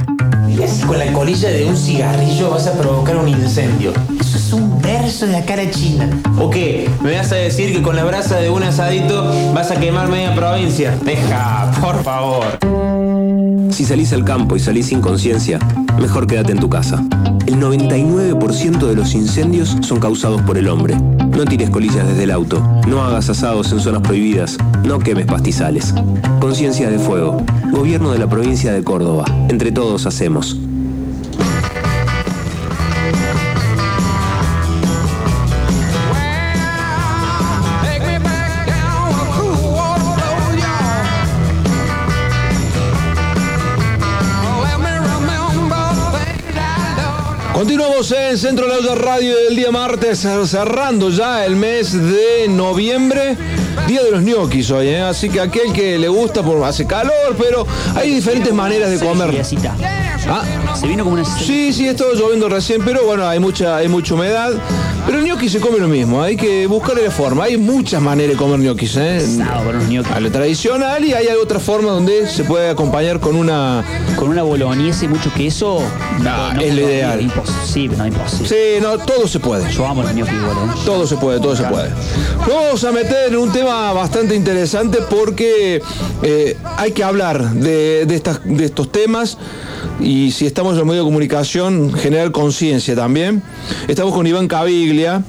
¿Qué haces con la colilla de un cigarrillo vas a provocar un incendio? Eso es un verso de la cara china. ¿O qué? ¿Me vas a decir que con la brasa de un asadito vas a quemar media provincia? Deja, por favor. Si salís al campo y salís sin conciencia, mejor quédate en tu casa. El 99% de los incendios son causados por el hombre. No tires colillas desde el auto, no hagas asados en zonas prohibidas, no quemes pastizales. Conciencia de Fuego, Gobierno de la provincia de Córdoba. Entre todos hacemos. En Centro de la Radio del día martes, cerrando ya el mes de noviembre. Día de los ñoquis hoy, ¿eh? así que aquel que le gusta, por, hace calor, pero hay diferentes maneras de comer. Ah, Se vino como una. Sí, lloviendo recién, pero bueno, hay mucha, hay mucha humedad. Pero el ñoqui se come lo mismo, hay que buscarle la forma. Hay muchas maneras de comer ñoquis, ¿eh? A lo tradicional y hay otra forma donde se puede acompañar con una. Con una boloñesa y mucho queso. No, es lo ideal. Imposible, no imposible. Sí, no, todo se puede. Yo amo los ñoquis igual, ¿eh? Todo se puede, todo se puede. Vamos a meter en un tema bastante interesante porque eh, hay que hablar de, de estas- de estos temas y si estamos en los medios de comunicación, generar conciencia también. Estamos con Iván Caviglia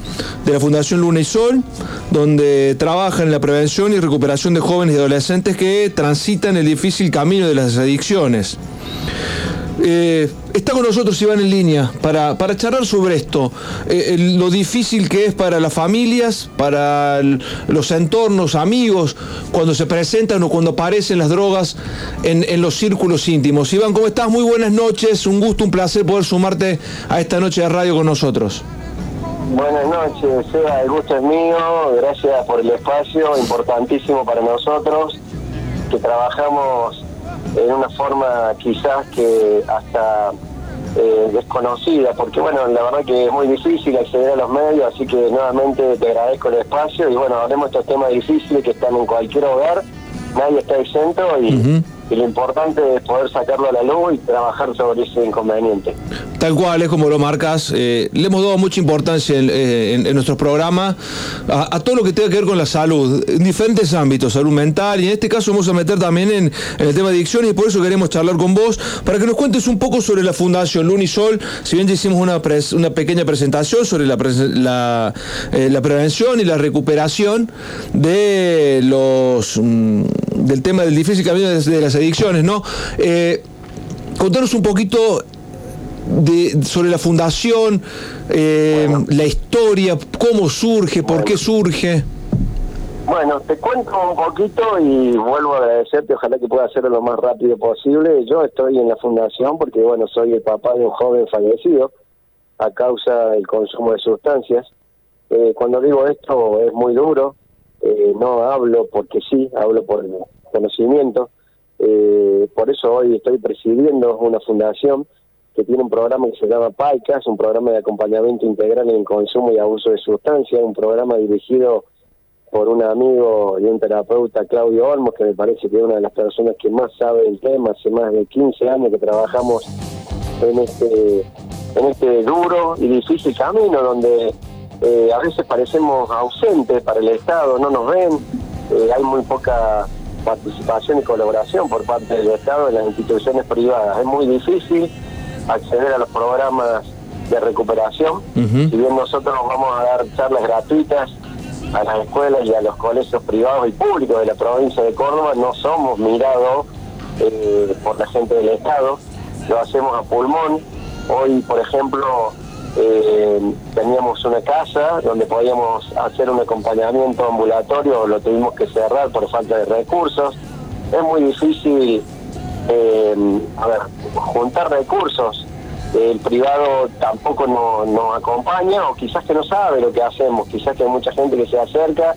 de la Fundación Luna y Sol, donde trabaja en la prevención y recuperación de jóvenes y adolescentes que transitan el difícil camino de las adicciones. Eh, está con nosotros Iván en línea para, para charlar sobre esto, eh, el- lo difícil que es para las familias, para los entornos, amigos, cuando se presentan o cuando aparecen las drogas en, en los círculos íntimos. Iván, ¿cómo estás? Muy buenas noches, un gusto, un placer poder sumarte a esta noche de radio con nosotros. Buenas noches, Seba, el gusto es mío, gracias por el espacio, importantísimo para nosotros, que trabajamos en una forma quizás que hasta eh, desconocida, porque bueno, la verdad que es muy difícil acceder a los medios, así que nuevamente te agradezco el espacio y bueno, hablemos de estos temas difíciles que están en cualquier hogar, nadie está exento y, y lo importante es poder sacarlo a la luz y trabajar sobre ese inconveniente. Tal cual, es como lo marcas. eh, le hemos dado mucha importancia en, eh, en- en nuestros programas a, todo lo que tenga que ver con la salud, en diferentes ámbitos, salud mental, y en este caso vamos a meter también en, el tema de adicciones, y por eso queremos charlar con vos, para que nos cuentes un poco sobre la Fundación Lunisol. Si bien ya hicimos una, pres- una pequeña presentación sobre la, eh, la prevención y la recuperación de los mm, del tema del difícil camino de, las adicciones, ¿no? Eh, contanos un poquito de- sobre la fundación, eh, la historia, cómo surge, por qué surge. Bueno, te cuento un poquito y vuelvo a agradecerte, ojalá que pueda hacerlo lo más rápido posible. Yo estoy en la fundación porque, bueno, soy el papá de un joven fallecido a causa del consumo de sustancias. Eh, cuando digo esto es muy duro, eh, no hablo porque sí, hablo por conocimiento. Eh, por eso hoy estoy presidiendo una fundación que tiene un programa que se llama PAICAS, un programa de acompañamiento integral en el consumo y abuso de sustancias, un programa dirigido por un amigo y un terapeuta, Claudio Olmos, que me parece que es una de las personas que más sabe del tema, hace más de 15 años que trabajamos en este, en este duro y difícil camino donde eh, a veces parecemos ausentes para el Estado, no nos ven, eh, hay muy poca participación y colaboración por parte del Estado en las instituciones privadas. Es muy difícil acceder a los programas de recuperación. Si bien nosotros vamos a dar charlas gratuitas a las escuelas y a los colegios privados y públicos de la provincia de Córdoba, no somos mirados eh, por la gente del Estado, lo hacemos a pulmón. Hoy, por ejemplo, eh, teníamos una casa donde podíamos hacer un acompañamiento ambulatorio, lo tuvimos que cerrar por falta de recursos. Es muy difícil, eh, a ver, juntar recursos. El privado tampoco no- nos acompaña o quizás que no sabe lo que hacemos, quizás que hay mucha gente que se acerca,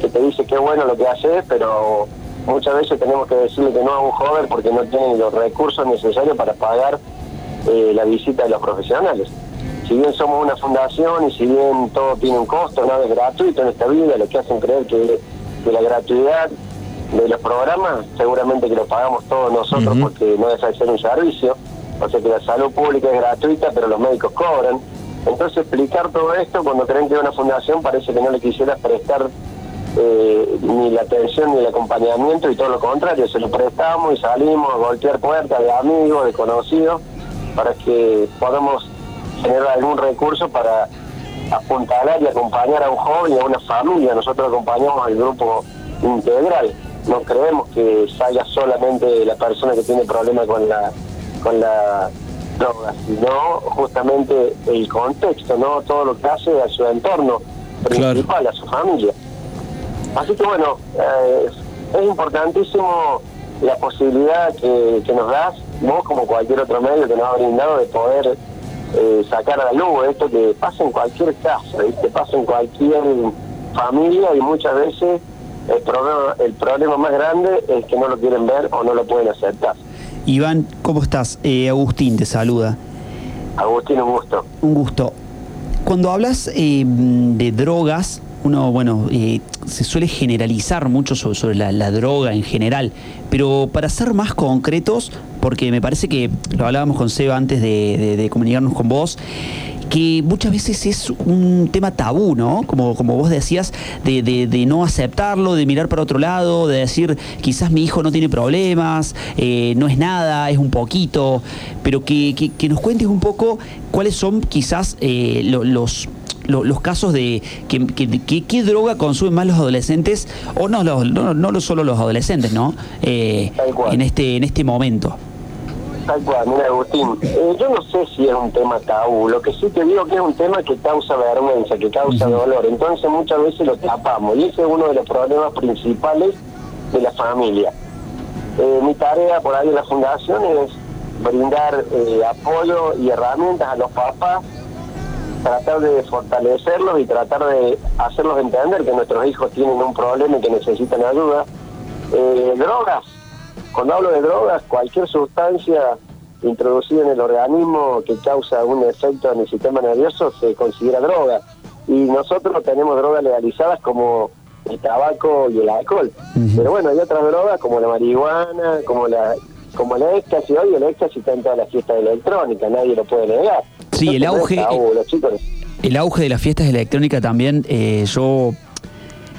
que te dice que bueno lo que haces, pero muchas veces tenemos que decirle que no a un joven porque no tienen los recursos necesarios para pagar eh, la visita de los profesionales. Si bien somos una fundación y si bien todo tiene un costo, nada es gratuito en esta vida, lo que hacen creer que, que la gratuidad de los programas seguramente que lo pagamos todos nosotros porque no deja de ser un servicio, o sea que la salud pública es gratuita pero los médicos cobran. Entonces explicar todo esto cuando creen que es una fundación parece que no le quisiera prestar eh, ni la atención ni el acompañamiento y todo lo contrario, se lo prestamos y salimos a golpear puertas de amigos, de conocidos, para que podamos generar algún recurso para apuntalar y acompañar a un joven y a una familia. Nosotros acompañamos al grupo integral. No creemos que salga solamente la persona que tiene problemas con la con la droga, sino justamente el contexto, no todo lo que hace a su entorno principal, a su familia. Así que bueno, eh, es importantísimo la posibilidad que, que nos das, vos como cualquier otro medio que nos ha brindado, de poder eh, sacar a la luz esto que pasa en cualquier casa, que pasa en cualquier familia y muchas veces el problema, el problema más grande es que no lo quieren ver o no lo pueden aceptar. Iván, ¿cómo estás? Eh, Agustín te saluda. Agustín, un gusto. Un gusto. Cuando hablas eh, de drogas, uno, bueno, eh, se suele generalizar mucho sobre, sobre la, la droga en general, pero para ser más concretos, porque me parece que lo hablábamos con Seba antes de, de- de comunicarnos con vos, que muchas veces es un tema tabú, ¿no? Como, como vos decías, de, de- de no aceptarlo, de mirar para otro lado, de decir, quizás mi hijo no tiene problemas, eh, no es nada, es un poquito, pero que, que- que nos cuentes un poco cuáles son quizás eh, lo- los lo- los casos de que, que- que- qué droga consumen más los adolescentes o no los- no, no lo- solo los adolescentes no Eh, en este en este momento Tal cual, mira Agustín, eh, yo no sé si es un tema tabú, lo que sí te digo que es un tema que causa vergüenza, que causa dolor, entonces muchas veces lo tapamos y ese es uno de los problemas principales de la familia. Eh, mi tarea por ahí en la fundación es brindar eh, apoyo y herramientas a los papás, tratar de fortalecerlos y tratar de hacerlos entender que nuestros hijos tienen un problema y que necesitan ayuda. Eh, drogas, cuando hablo de drogas, cualquier sustancia introducida en el organismo que causa un efecto en el sistema nervioso se considera droga. Y nosotros tenemos drogas legalizadas como el tabaco y el alcohol. Pero bueno, hay otras drogas como la marihuana, como la como el éxtasis. Hoy el éxtasis está en todas las fiestas electrónicas, nadie lo puede negar. Sí, el Entonces, no es auge- tabú, los chicos el auge de las fiestas electrónicas también eh, yo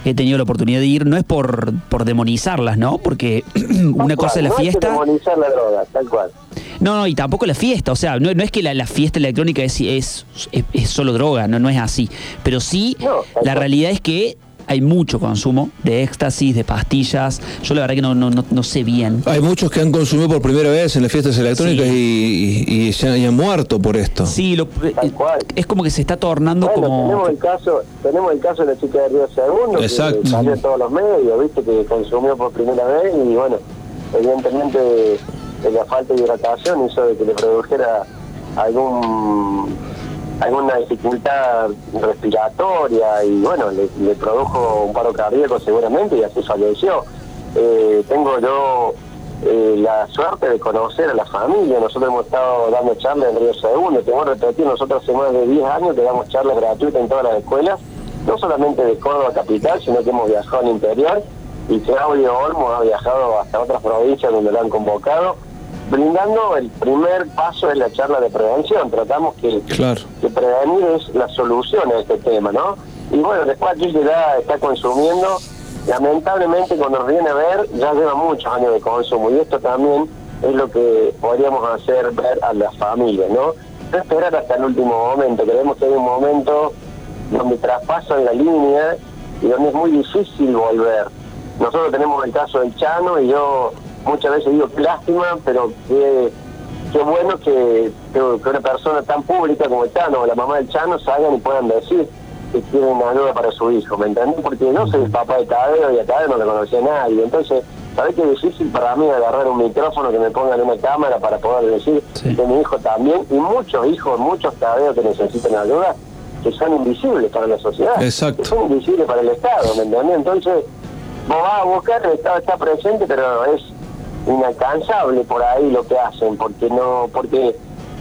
he tenido la oportunidad de ir no es por por demonizarlas no porque una cosa es la no hay que fiesta demonizar la droga, tal cual. No, no, y tampoco la fiesta, o sea, no, no es que la, la fiesta electrónica es, es, es, es solo droga, no, no es así. Pero sí, la realidad es que hay mucho consumo de éxtasis, de pastillas. Yo la verdad que no, no, no, no sé bien. Hay muchos que han consumido por primera vez en las fiestas electrónicas y, y- y se y han muerto por esto. Sí, lo- eh, es como que se está tornando Bueno, como... tenemos el caso, tenemos el caso de la chica de Río Segundo, Exacto. que salió en todos los medios, viste, que consumió por primera vez y bueno, evidentemente la falta de hidratación hizo de que le produjera algún alguna dificultad respiratoria y bueno, le, produjo un paro cardíaco seguramente y así falleció. Eh, tengo yo eh, la suerte de conocer a la familia, nosotros hemos estado dando charlas en Río Segundo, te voy repetir, nosotros hace más de 10 años que damos charlas gratuitas en todas las escuelas, no solamente de Córdoba capital, sino que hemos viajado al interior. Y Claudio Olmo ha viajado hasta otras provincias donde lo han convocado, brindando el primer paso de la charla de prevención, tratamos que Claro. que prevenir es la solución a este tema, ¿no? Y bueno, después aquí ya está consumiendo, lamentablemente cuando viene a ver, ya lleva muchos años de consumo y esto también es lo que podríamos hacer ver a las familias, ¿no? No esperar hasta el último momento, creemos que hay un momento donde traspasan la línea y donde es muy difícil volver. Nosotros tenemos el caso del Chano y yo muchas veces digo lástima, pero qué, qué bueno que, que una persona tan pública como el Chano o la mamá del Chano salgan y puedan decir que quieren ayuda para su hijo, ¿me entiendes? Porque yo soy el papá de Tadeo y a Tadeo no le conocía a nadie, entonces, ¿sabés qué difícil para mí agarrar un micrófono que me pongan una cámara para poder decir que mi hijo también, y muchos hijos, muchos Tadeos que necesitan ayuda, que son invisibles para la sociedad, Exacto. que son invisibles para el Estado, ¿me entiendes? Entonces, vos vas a buscar, el Estado está presente, pero es inalcanzable por ahí lo que hacen, porque no, porque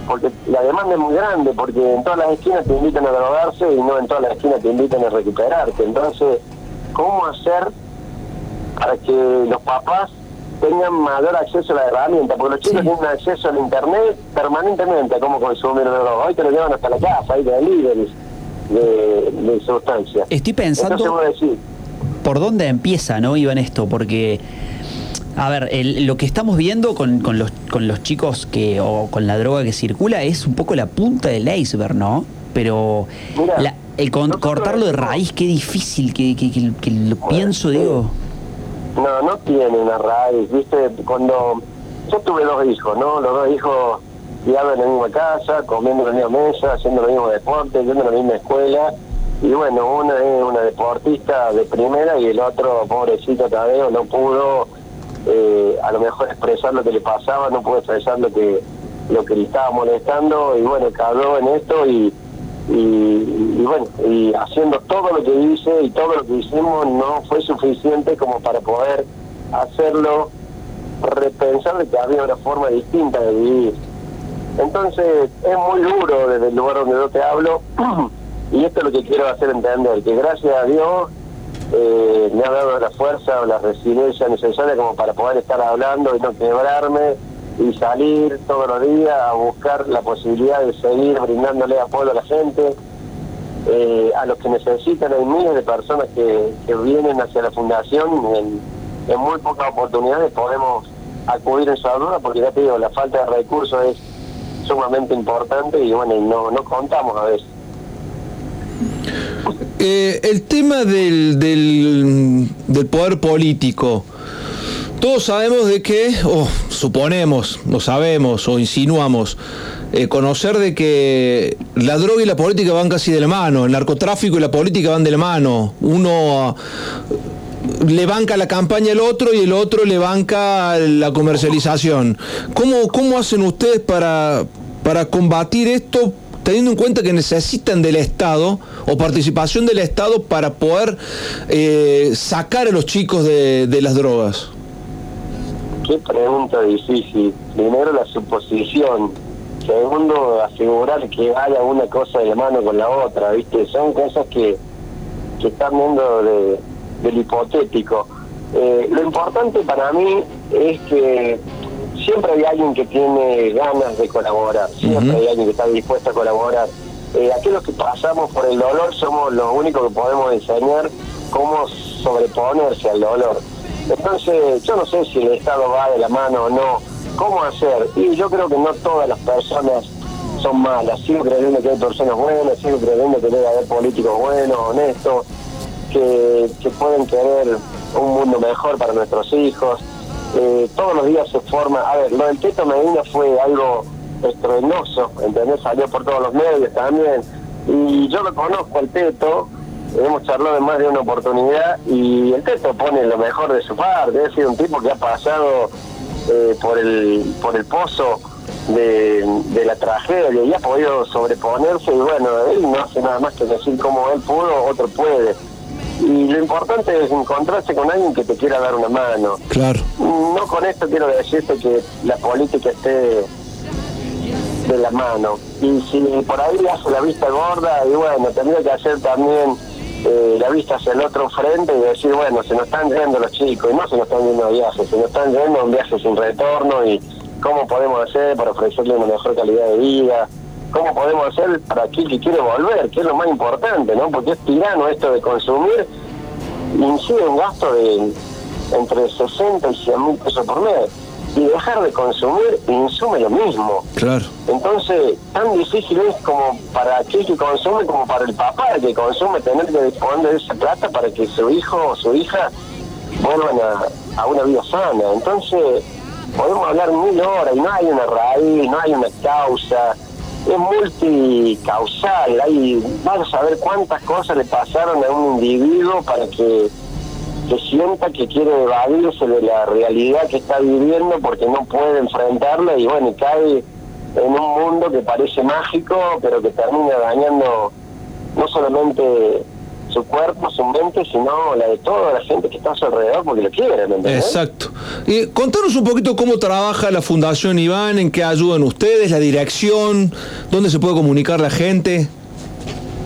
porque la demanda es muy grande, porque en todas las esquinas te invitan a drogarse y no en todas las esquinas te invitan a recuperarte. Entonces, ¿cómo hacer para que los papás tengan mayor acceso a la herramienta? Porque los chicos tienen acceso al internet permanentemente a cómo consumir droga. Hoy te lo llevan hasta la casa, hay deliveries de, de sustancias. Estoy pensando- Entonces por dónde empieza, ¿no, Iván, esto? Porque, a ver, el- lo que estamos viendo con, con los, con los chicos que, o con la droga que circula es un poco la punta del iceberg, ¿no? Pero la- el con- cortarlo de raíz, qué difícil, que, que- que- que lo pienso, digo. No, no tiene una raíz, viste, cuando yo tuve dos hijos, ¿no? Los dos hijos criados en la misma casa, comiendo en la misma mesa, haciendo los mismos deportes, yendo a la misma escuela, y bueno, una es una deportista de primera y el otro, pobrecito Tadeo, no pudo eh, a lo mejor expresar lo que le pasaba, no pudo expresar lo que lo que le estaba molestando, y bueno, cayó en esto y y, y bueno, y haciendo todo lo que hice y todo lo que hicimos no fue suficiente como para poder hacerlo repensar de que había una forma distinta de vivir. Entonces es muy duro desde el lugar donde yo te hablo y esto es lo que quiero hacer entender, que gracias a Dios eh, me ha dado la fuerza o la resiliencia necesaria como para poder estar hablando y no quebrarme y salir todos los días a buscar la posibilidad de seguir brindándole apoyo a la gente, eh, a los que necesitan. Hay miles de personas que, vienen hacia la fundación y en, en muy pocas oportunidades podemos acudir en su ayuda porque ya te digo, la falta de recursos es sumamente importante y bueno, no, no contamos a veces. Eh, el tema del, del, poder político. Todos sabemos de que, o suponemos, o sabemos, o insinuamos, eh, conocer de que la droga y la política van casi de la mano, el narcotráfico y la política van de la mano. Uno ah, le banca la campaña al otro y el otro le banca la comercialización. ¿Cómo, cómo hacen ustedes para, para combatir esto teniendo en cuenta que necesitan del Estado o participación del Estado para poder eh, sacar a los chicos de, las drogas? Qué pregunta difícil. Primero la suposición. Segundo, asegurar que haya una cosa de la mano con la otra, ¿viste? Son cosas que, que están viendo de, del hipotético. Eh, lo importante para mí es que siempre hay alguien que tiene ganas de colaborar, siempre Ujú. hay alguien que está dispuesto a colaborar. Eh, aquellos que pasamos por el dolor somos los únicos que podemos enseñar cómo sobreponerse al dolor. Entonces, yo no sé si el Estado va de la mano o no, cómo hacer. Y yo creo que no todas las personas son malas. Sigo creyendo que hay personas buenas, sigo creyendo que debe haber políticos buenos, honestos, que, que pueden querer un mundo mejor para nuestros hijos. Eh, todos los días se forma. A ver, lo del Teto Medina fue algo estruendoso, ¿entendés? Salió por todos los medios también. Y yo lo conozco al Teto, hemos charlado en más de una oportunidad y el Teto pone lo mejor de su parte. Es decir, un tipo que ha pasado eh, por, el, por el pozo de, de la tragedia y ha podido sobreponerse y bueno, él no hace nada más que decir cómo él pudo, otro puede. Y lo importante es encontrarse con alguien que te quiera dar una mano. Claro. No con esto quiero decirte que la política esté de la mano. Y si por ahí hace la vista gorda, y bueno, tendría que hacer también eh, la vista hacia el otro frente y decir, bueno, se nos están yendo los chicos, y no se nos están yendo a viajes, se nos están yendo a un viaje sin retorno y cómo podemos hacer para ofrecerle una mejor calidad de vida, cómo podemos hacer para aquel que quiere volver, que es lo más importante, ¿no? Porque es tirano esto de consumir, incide un gasto de entre 60 y 100 mil pesos por mes. Y dejar de consumir insume lo mismo. Claro. Entonces, tan difícil es como para aquel que consume como para el papá que consume tener que disponer de esa plata para que su hijo o su hija vuelvan a, a una vida sana. Entonces, podemos hablar mil horas y no hay una raíz, no hay una causa, es multicausal, hay, vamos a ver cuántas cosas le pasaron a un individuo para que que sienta que quiere evadirse de la realidad que está viviendo porque no puede enfrentarla y bueno, cae en un mundo que parece mágico, pero que termina dañando no solamente su cuerpo, su mente, sino la de toda la gente que está a su alrededor porque lo quiere, ¿me entendés? Exacto. Y contanos un poquito cómo trabaja la Fundación Iván, en qué ayudan ustedes, la dirección, dónde se puede comunicar la gente.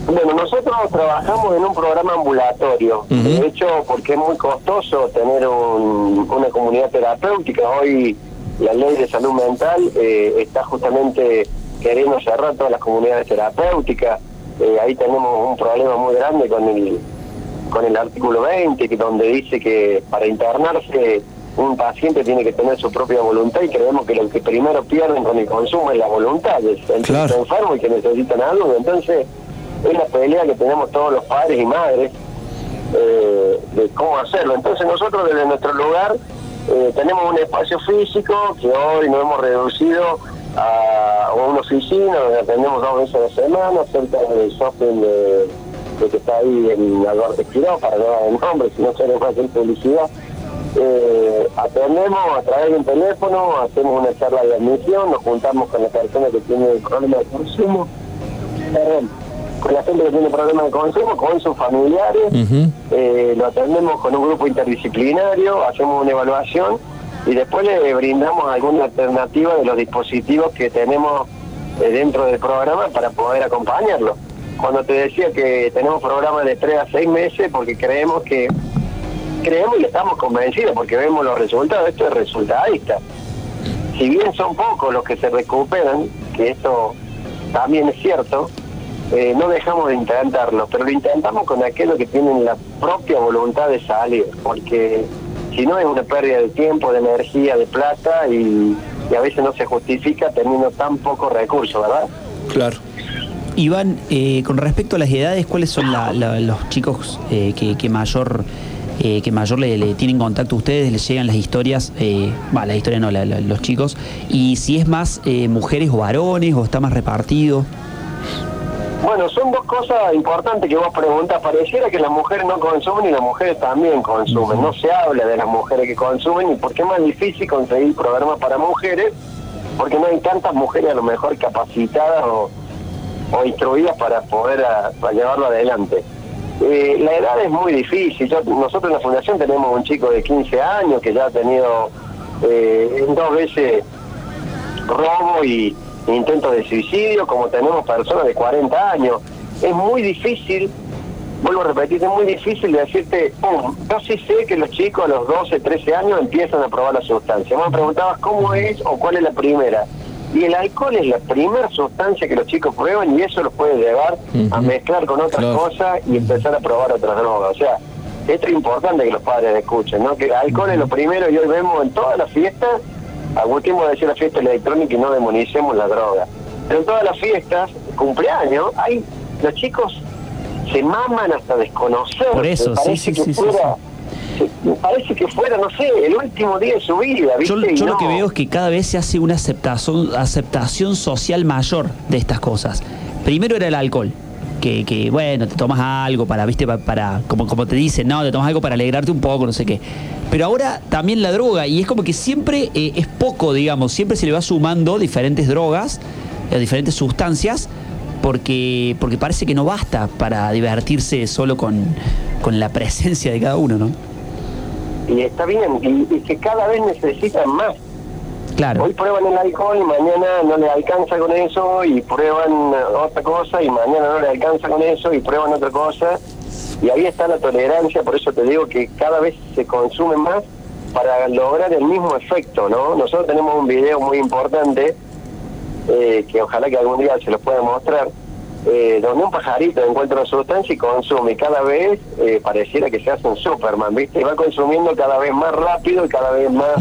Bueno, nosotros trabajamos en un programa ambulatorio. De hecho, porque es muy costoso tener un- una comunidad terapéutica. Hoy la ley de salud mental eh, está justamente queriendo cerrar todas las comunidades terapéuticas. Eh, ahí tenemos un problema muy grande con el con el artículo 20, que donde dice que para internarse un paciente tiene que tener su propia voluntad y creemos que lo que primero pierden con el consumo es la voluntad, es sentirse enfermo y que necesitan algo. Entonces, es la pelea que tenemos todos los padres y madres eh, de cómo hacerlo. Entonces, nosotros desde nuestro lugar eh, tenemos un espacio físico que hoy nos hemos reducido a, una oficina donde atendemos dos veces a la semana, cerca del shopping de, de que está ahí en Alberto Esquiró, para no dar el nombre, si no se les va a hacer publicidad. Eh, atendemos a través de un teléfono, hacemos una charla de admisión, nos juntamos con la persona que tiene problema de consumo, perdón, con la gente que tiene problemas de consumo, con sus familiares, eh, lo atendemos con un grupo interdisciplinario, hacemos una evaluación y después le brindamos alguna alternativa de los dispositivos que tenemos eh, dentro del programa para poder acompañarlo. Cuando te decía que tenemos programas de 3 a 6 meses porque creemos que creemos y estamos convencidos porque vemos los resultados, esto es resultadista. Si bien son pocos los que se recuperan, que esto también es cierto, eh, no dejamos de intentarlo, pero lo intentamos con aquellos que tienen la propia voluntad de salir, porque si no es una pérdida de tiempo, de energía, de plata y, a veces no se justifica teniendo tan pocos recursos, ¿verdad? Claro. Iván, eh, con respecto a las edades, ¿cuáles son los chicos eh, que, mayor eh, que mayor le, tienen contacto a ustedes, les llegan las historias, va, las historias no, los chicos, y si es más mujeres o varones o está más repartido? Bueno, son dos cosas importantes que vos preguntas. Pareciera que las mujeres no consumen y las mujeres también consumen. No se habla de las mujeres que consumen y porque es más difícil conseguir programas para mujeres, porque no hay tantas mujeres a lo mejor capacitadas o, instruidas para poder llevarlo adelante. Eh, la edad es muy difícil. nosotros en la fundación tenemos un chico de 15 años que ya ha tenido eh, dos veces robo y intentos de suicidio, como tenemos personas de 40 años. Es muy difícil, vuelvo a repetir, es muy difícil decirte, pum, yo sí sé que los chicos a los 12, 13 años empiezan a probar la sustancia. Me preguntabas cómo es o cuál es la primera. Y el alcohol es la primera sustancia que los chicos prueban y eso los puede llevar a mezclar con otras cosas y empezar a probar otras drogas. O sea, esto es importante que los padres escuchen, ¿no? Que alcohol es lo primero y hoy vemos en todas las fiestas último decir la fiesta electrónica y no demonicemos la droga. Pero en todas las fiestas, cumpleaños, hay los chicos se maman hasta desconocer. Por eso, sí, sí, sí, parece que fuera, no sé, el último día de su vida. Yo, lo que veo es que cada vez se hace una aceptación, aceptación social mayor de estas cosas. Primero era el alcohol. Que, que, bueno, te tomas algo para, viste, para, como, como te dicen, no, te tomas algo para alegrarte un poco, no sé qué. Pero ahora también la droga, y es como que siempre eh, es poco, digamos, siempre se le va sumando diferentes drogas, eh, diferentes sustancias, porque, porque parece que no basta para divertirse solo con, con la presencia de cada uno, ¿no? Y está bien, y, que cada vez necesitan más. Claro. Hoy prueban el alcohol y mañana no les alcanza con eso y prueban otra cosa y mañana no les alcanza con eso y prueban otra cosa y ahí está la tolerancia, por eso te digo que cada vez se consume más para lograr el mismo efecto, ¿no? Nosotros tenemos un video muy importante, eh, que ojalá que algún día se los pueda mostrar, eh, donde un pajarito encuentra una sustancia y consume, y cada vez eh, pareciera que se hace un Superman, ¿viste? Y va consumiendo cada vez más rápido y cada vez más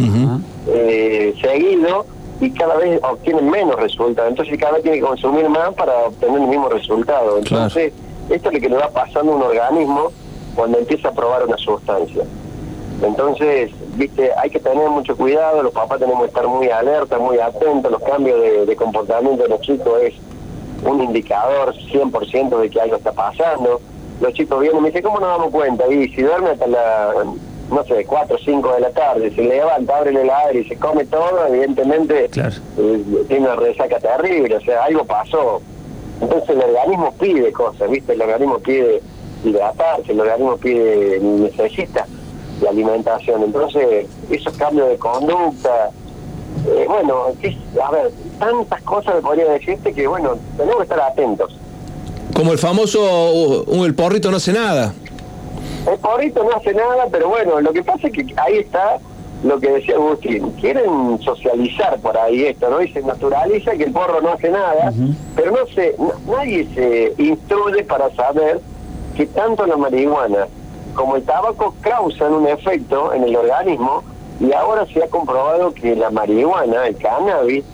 seguido, y cada vez obtiene menos resultados. Entonces cada vez tiene que consumir más para obtener el mismo resultado. Entonces... Esto es lo que le va pasando a un organismo cuando empieza a probar una sustancia. Entonces, viste, hay que tener mucho cuidado, los papás tenemos que estar muy alerta, muy atentos, los cambios de, comportamiento de los chicos es un indicador 100% de que algo está pasando. Los chicos vienen y me dicen, ¿cómo nos damos cuenta? Y si duerme hasta la, no sé, 4 o 5 de la tarde, se levanta, abre el aire y se come todo, evidentemente eh, tiene una resaca terrible, o sea, algo pasó. Entonces el organismo pide cosas, ¿viste? El organismo pide hidratarse, el organismo pide, necesita de alimentación. Entonces, esos cambios de conducta, eh, bueno, a ver, tantas cosas me podría decirte que, bueno, tenemos que estar atentos. Como el famoso, uh, el porrito no hace nada. El porrito no hace nada, pero bueno, lo que pasa es que ahí está lo que decía Agustín, quieren socializar por ahí esto, ¿no? Y se naturaliza que el porro no hace nada, pero no se, nadie se instruye para saber que tanto la marihuana como el tabaco causan un efecto en el organismo y ahora se ha comprobado que la marihuana, el cannabis,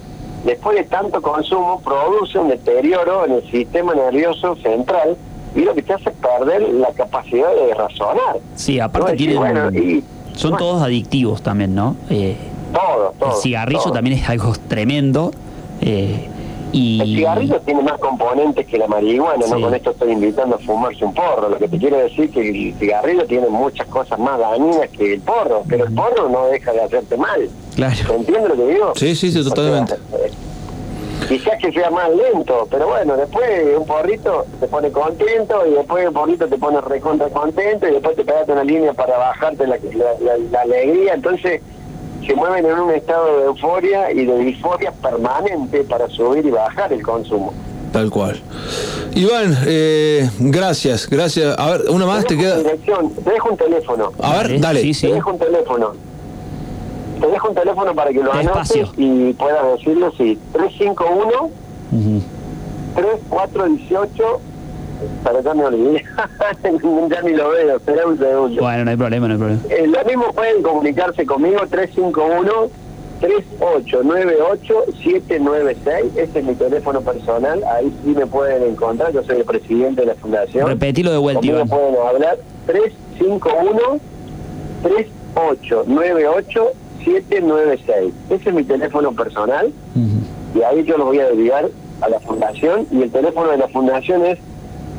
después de tanto consumo produce un deterioro en el sistema nervioso central y lo que te hace perder la capacidad de razonar. Sí, aparte No, tienen. bueno, y- son todos adictivos también, ¿no? Eh, Todo, todo. el cigarrillo también es algo tremendo. eh, y. El cigarrillo tiene más componentes que la marihuana, no con esto estoy invitando a fumarse un porro. Lo que te quiero decir es que el cigarrillo tiene muchas cosas más dañinas que el porro, pero el porro no deja de hacerte mal. Claro. ¿Entiendes lo que digo? Sí, sí, sí, totalmente. Quizás que sea más lento, pero bueno, después un porrito te pone contento y después un porrito te pone recontra contento y después te pegaste una línea para bajarte la, la- la- la alegría. Entonces se mueven en un estado de euforia y de disforia permanente para subir y bajar el consumo. Tal cual. Iván, eh, gracias, gracias. A ver, una más te queda. Dirección, te dejo un teléfono. A ver, dale. Te dejo un teléfono. Te dejo un teléfono para que lo Despacio. anotes y puedas decirlo, sí. 351 3418 para ya me olvidé. ya ni lo veo, espera un segundo. Bueno, no hay problema, no hay problema. Eh, lo mismo pueden comunicarse conmigo, 351 3898 796 Este es mi teléfono personal, ahí sí me pueden encontrar, yo soy el presidente de la fundación. Repetilo de vuelta, Iván. pueden hablar 351 3898 796 Ese es mi teléfono personal y ahí yo los voy a derivar a la fundación y el teléfono de la fundación es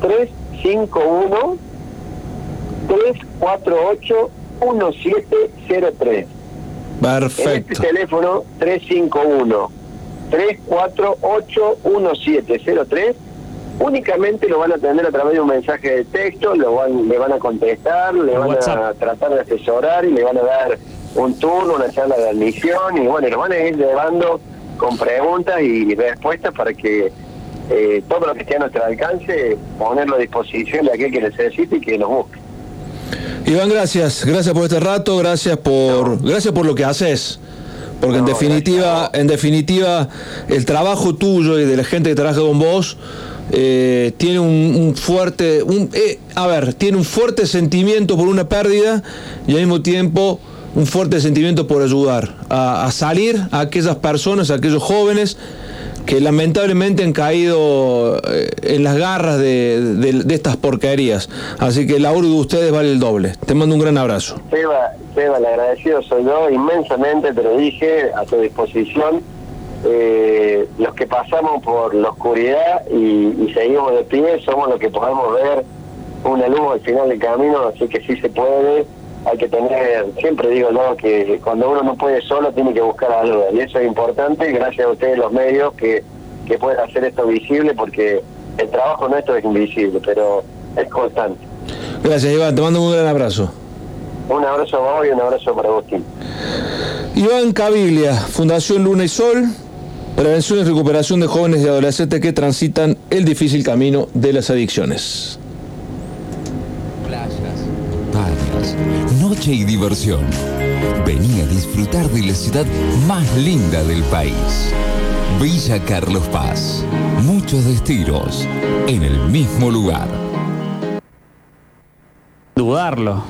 351 348 1703 en este Perfecto. teléfono 351 348 1703 únicamente lo van a atender a través de un mensaje de texto, lo van, le van a contestar, le van a tratar de asesorar y le van a dar un turno, una charla de admisión y bueno, lo van a ir llevando con preguntas y respuestas para que eh, todo lo que esté a nuestro alcance ponerlo a disposición de aquel que necesite y que nos busque. Iván, gracias. Gracias por este rato, gracias por, gracias por lo que haces. Porque en definitiva, en definitiva, el trabajo tuyo y de la gente que trabaja con vos eh, tiene un, un fuerte, un, eh, a ver, tiene un fuerte sentimiento por una pérdida y al mismo tiempo un fuerte sentimiento por ayudar a, a salir a aquellas personas, a aquellos jóvenes que lamentablemente han caído eh, en las garras de, de- de estas porquerías. Así que el laburo de ustedes vale el doble. Te mando un gran abrazo. Seba, Seba, el agradecido soy yo inmensamente, te lo dije, a tu disposición. Eh, los que pasamos por la oscuridad y, y seguimos de pie somos los que podemos ver una luz al final del camino, así que sí se puede. Hay que tener, siempre digo ¿no? que cuando uno no puede solo tiene que buscar ayuda y eso es importante. Gracias a ustedes los medios que, que pueden hacer esto visible porque el trabajo nuestro es invisible, pero es constante. Gracias, Iván. Te mando un gran abrazo. Un abrazo a vos y un abrazo para Agustín. Iván Caviglia, Fundación Luna y Sol, prevención y recuperación de jóvenes y adolescentes que transitan el difícil camino de las adicciones. Playas, noche y diversión. Vení a disfrutar de la ciudad más linda del país. Villa Carlos Paz. Muchos destinos en el mismo lugar. Dudarlo.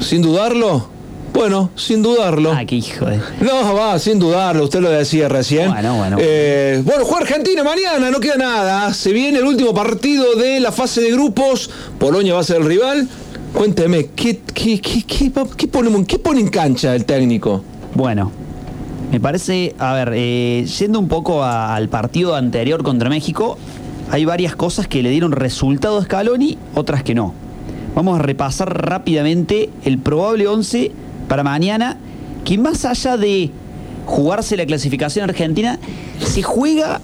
¿Sin dudarlo? Bueno, sin dudarlo. Ah, qué hijo de. No, va, sin dudarlo, usted lo decía recién. Bueno, bueno. Eh, bueno, juega Argentina mañana, no queda nada. Se viene el último partido de la fase de grupos. Polonia va a ser el rival. Cuénteme, ¿qué, qué, qué, qué, qué pone en cancha el técnico? Bueno, me parece, a ver, eh, yendo un poco al partido anterior contra México, hay varias cosas que le dieron resultado a Scaloni, otras que no. Vamos a repasar rápidamente el probable 11 para mañana, que más allá de jugarse la clasificación argentina, se juega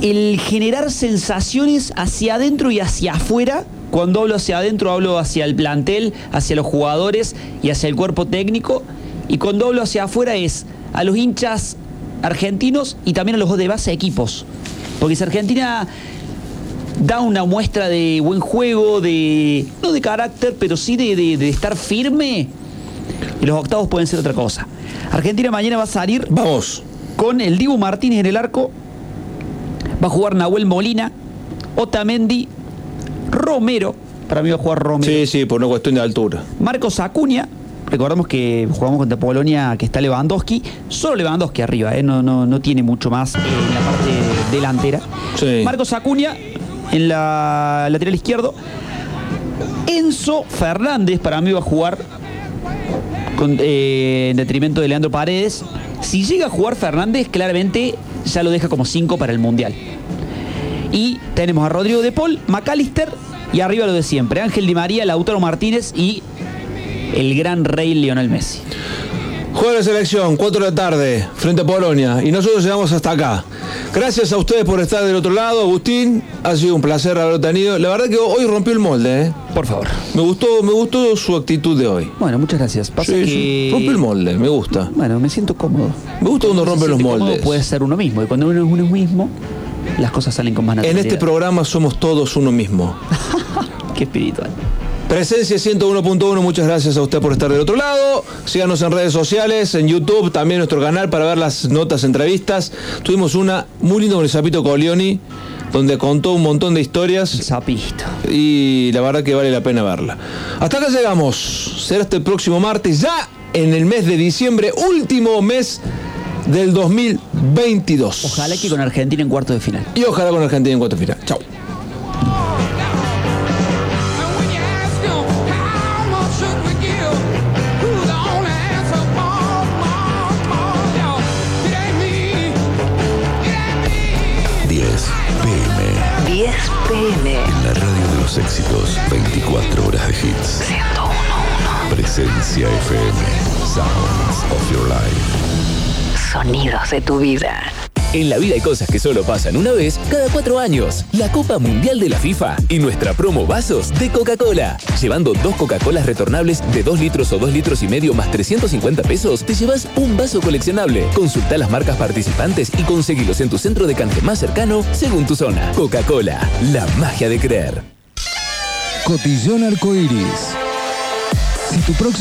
el generar sensaciones hacia adentro y hacia afuera. Cuando hablo hacia adentro, hablo hacia el plantel, hacia los jugadores y hacia el cuerpo técnico. Y cuando hablo hacia afuera es a los hinchas argentinos y también a los de base equipos. Porque si Argentina da una muestra de buen juego, de no de carácter, pero sí de, de- de estar firme, y los octavos pueden ser otra cosa. Argentina mañana va a salir Vamos. con el Dibu Martínez en el arco, va a jugar Nahuel Molina, Otamendi, Romero, para mí va a jugar Romero. Sí, sí, por una cuestión de altura. Marcos Acuña, recordamos que jugamos contra Polonia, que está Lewandowski, solo Lewandowski arriba, ¿eh? no, no, no tiene mucho más eh, en la parte delantera. Marcos Acuña en la lateral izquierdo. Enzo Fernández para mí va a jugar con- eh, en detrimento de Leandro Paredes. Si llega a jugar Fernández, claramente ya lo deja como 5 para el Mundial. Y tenemos a Rodrigo de Paul, McAllister y arriba lo de siempre. Ángel Di María, Lautaro Martínez y el gran rey Lionel Messi. Juega la selección, 4 de la tarde, frente a Polonia. Y nosotros llegamos hasta acá. Gracias a ustedes por estar del otro lado, Agustín. Ha sido un placer haberlo tenido. La verdad que hoy rompió el molde, ¿eh? Por favor. Me gustó, me gustó su actitud de hoy. Bueno, muchas gracias. Pasa Sí, que... Rompe el molde, me gusta. Bueno, me siento cómodo. Me gusta cuando se rompen los moldes. Puede ser uno mismo. Y cuando uno es uno mismo, las cosas salen con más En este programa somos todos uno mismo. Qué espiritual. Presencia 101.1, muchas gracias a usted por estar del otro lado. Síganos en redes sociales, en YouTube, también nuestro canal para ver las notas, entrevistas. Tuvimos una muy linda con el Zapito Colioni, donde contó un montón de historias. Zapito. Y la verdad que vale la pena verla. Hasta acá llegamos. Será este próximo martes, ya en el mes de diciembre, último mes del 2022. Ojalá que con Argentina en cuarto de final. Y ojalá con Argentina en cuarto de final. Chao. PM 10 pm. La radio de los éxitos, 24 horas de hits. Presencia FM, Sounds of Your Life. Sonidos de tu vida. En la vida hay cosas que solo pasan una vez cada cuatro años. La Copa Mundial de la FIFA y nuestra promo vasos de Coca-Cola. Llevando dos Coca-Colas retornables de 2 litros o 2 litros y medio más 350 pesos, te llevas un vaso coleccionable. Consulta las marcas participantes y conseguilos en tu centro de canje más cercano según tu zona. Coca-Cola, la magia de creer. Cotillón Arcoiris. Si tu próximo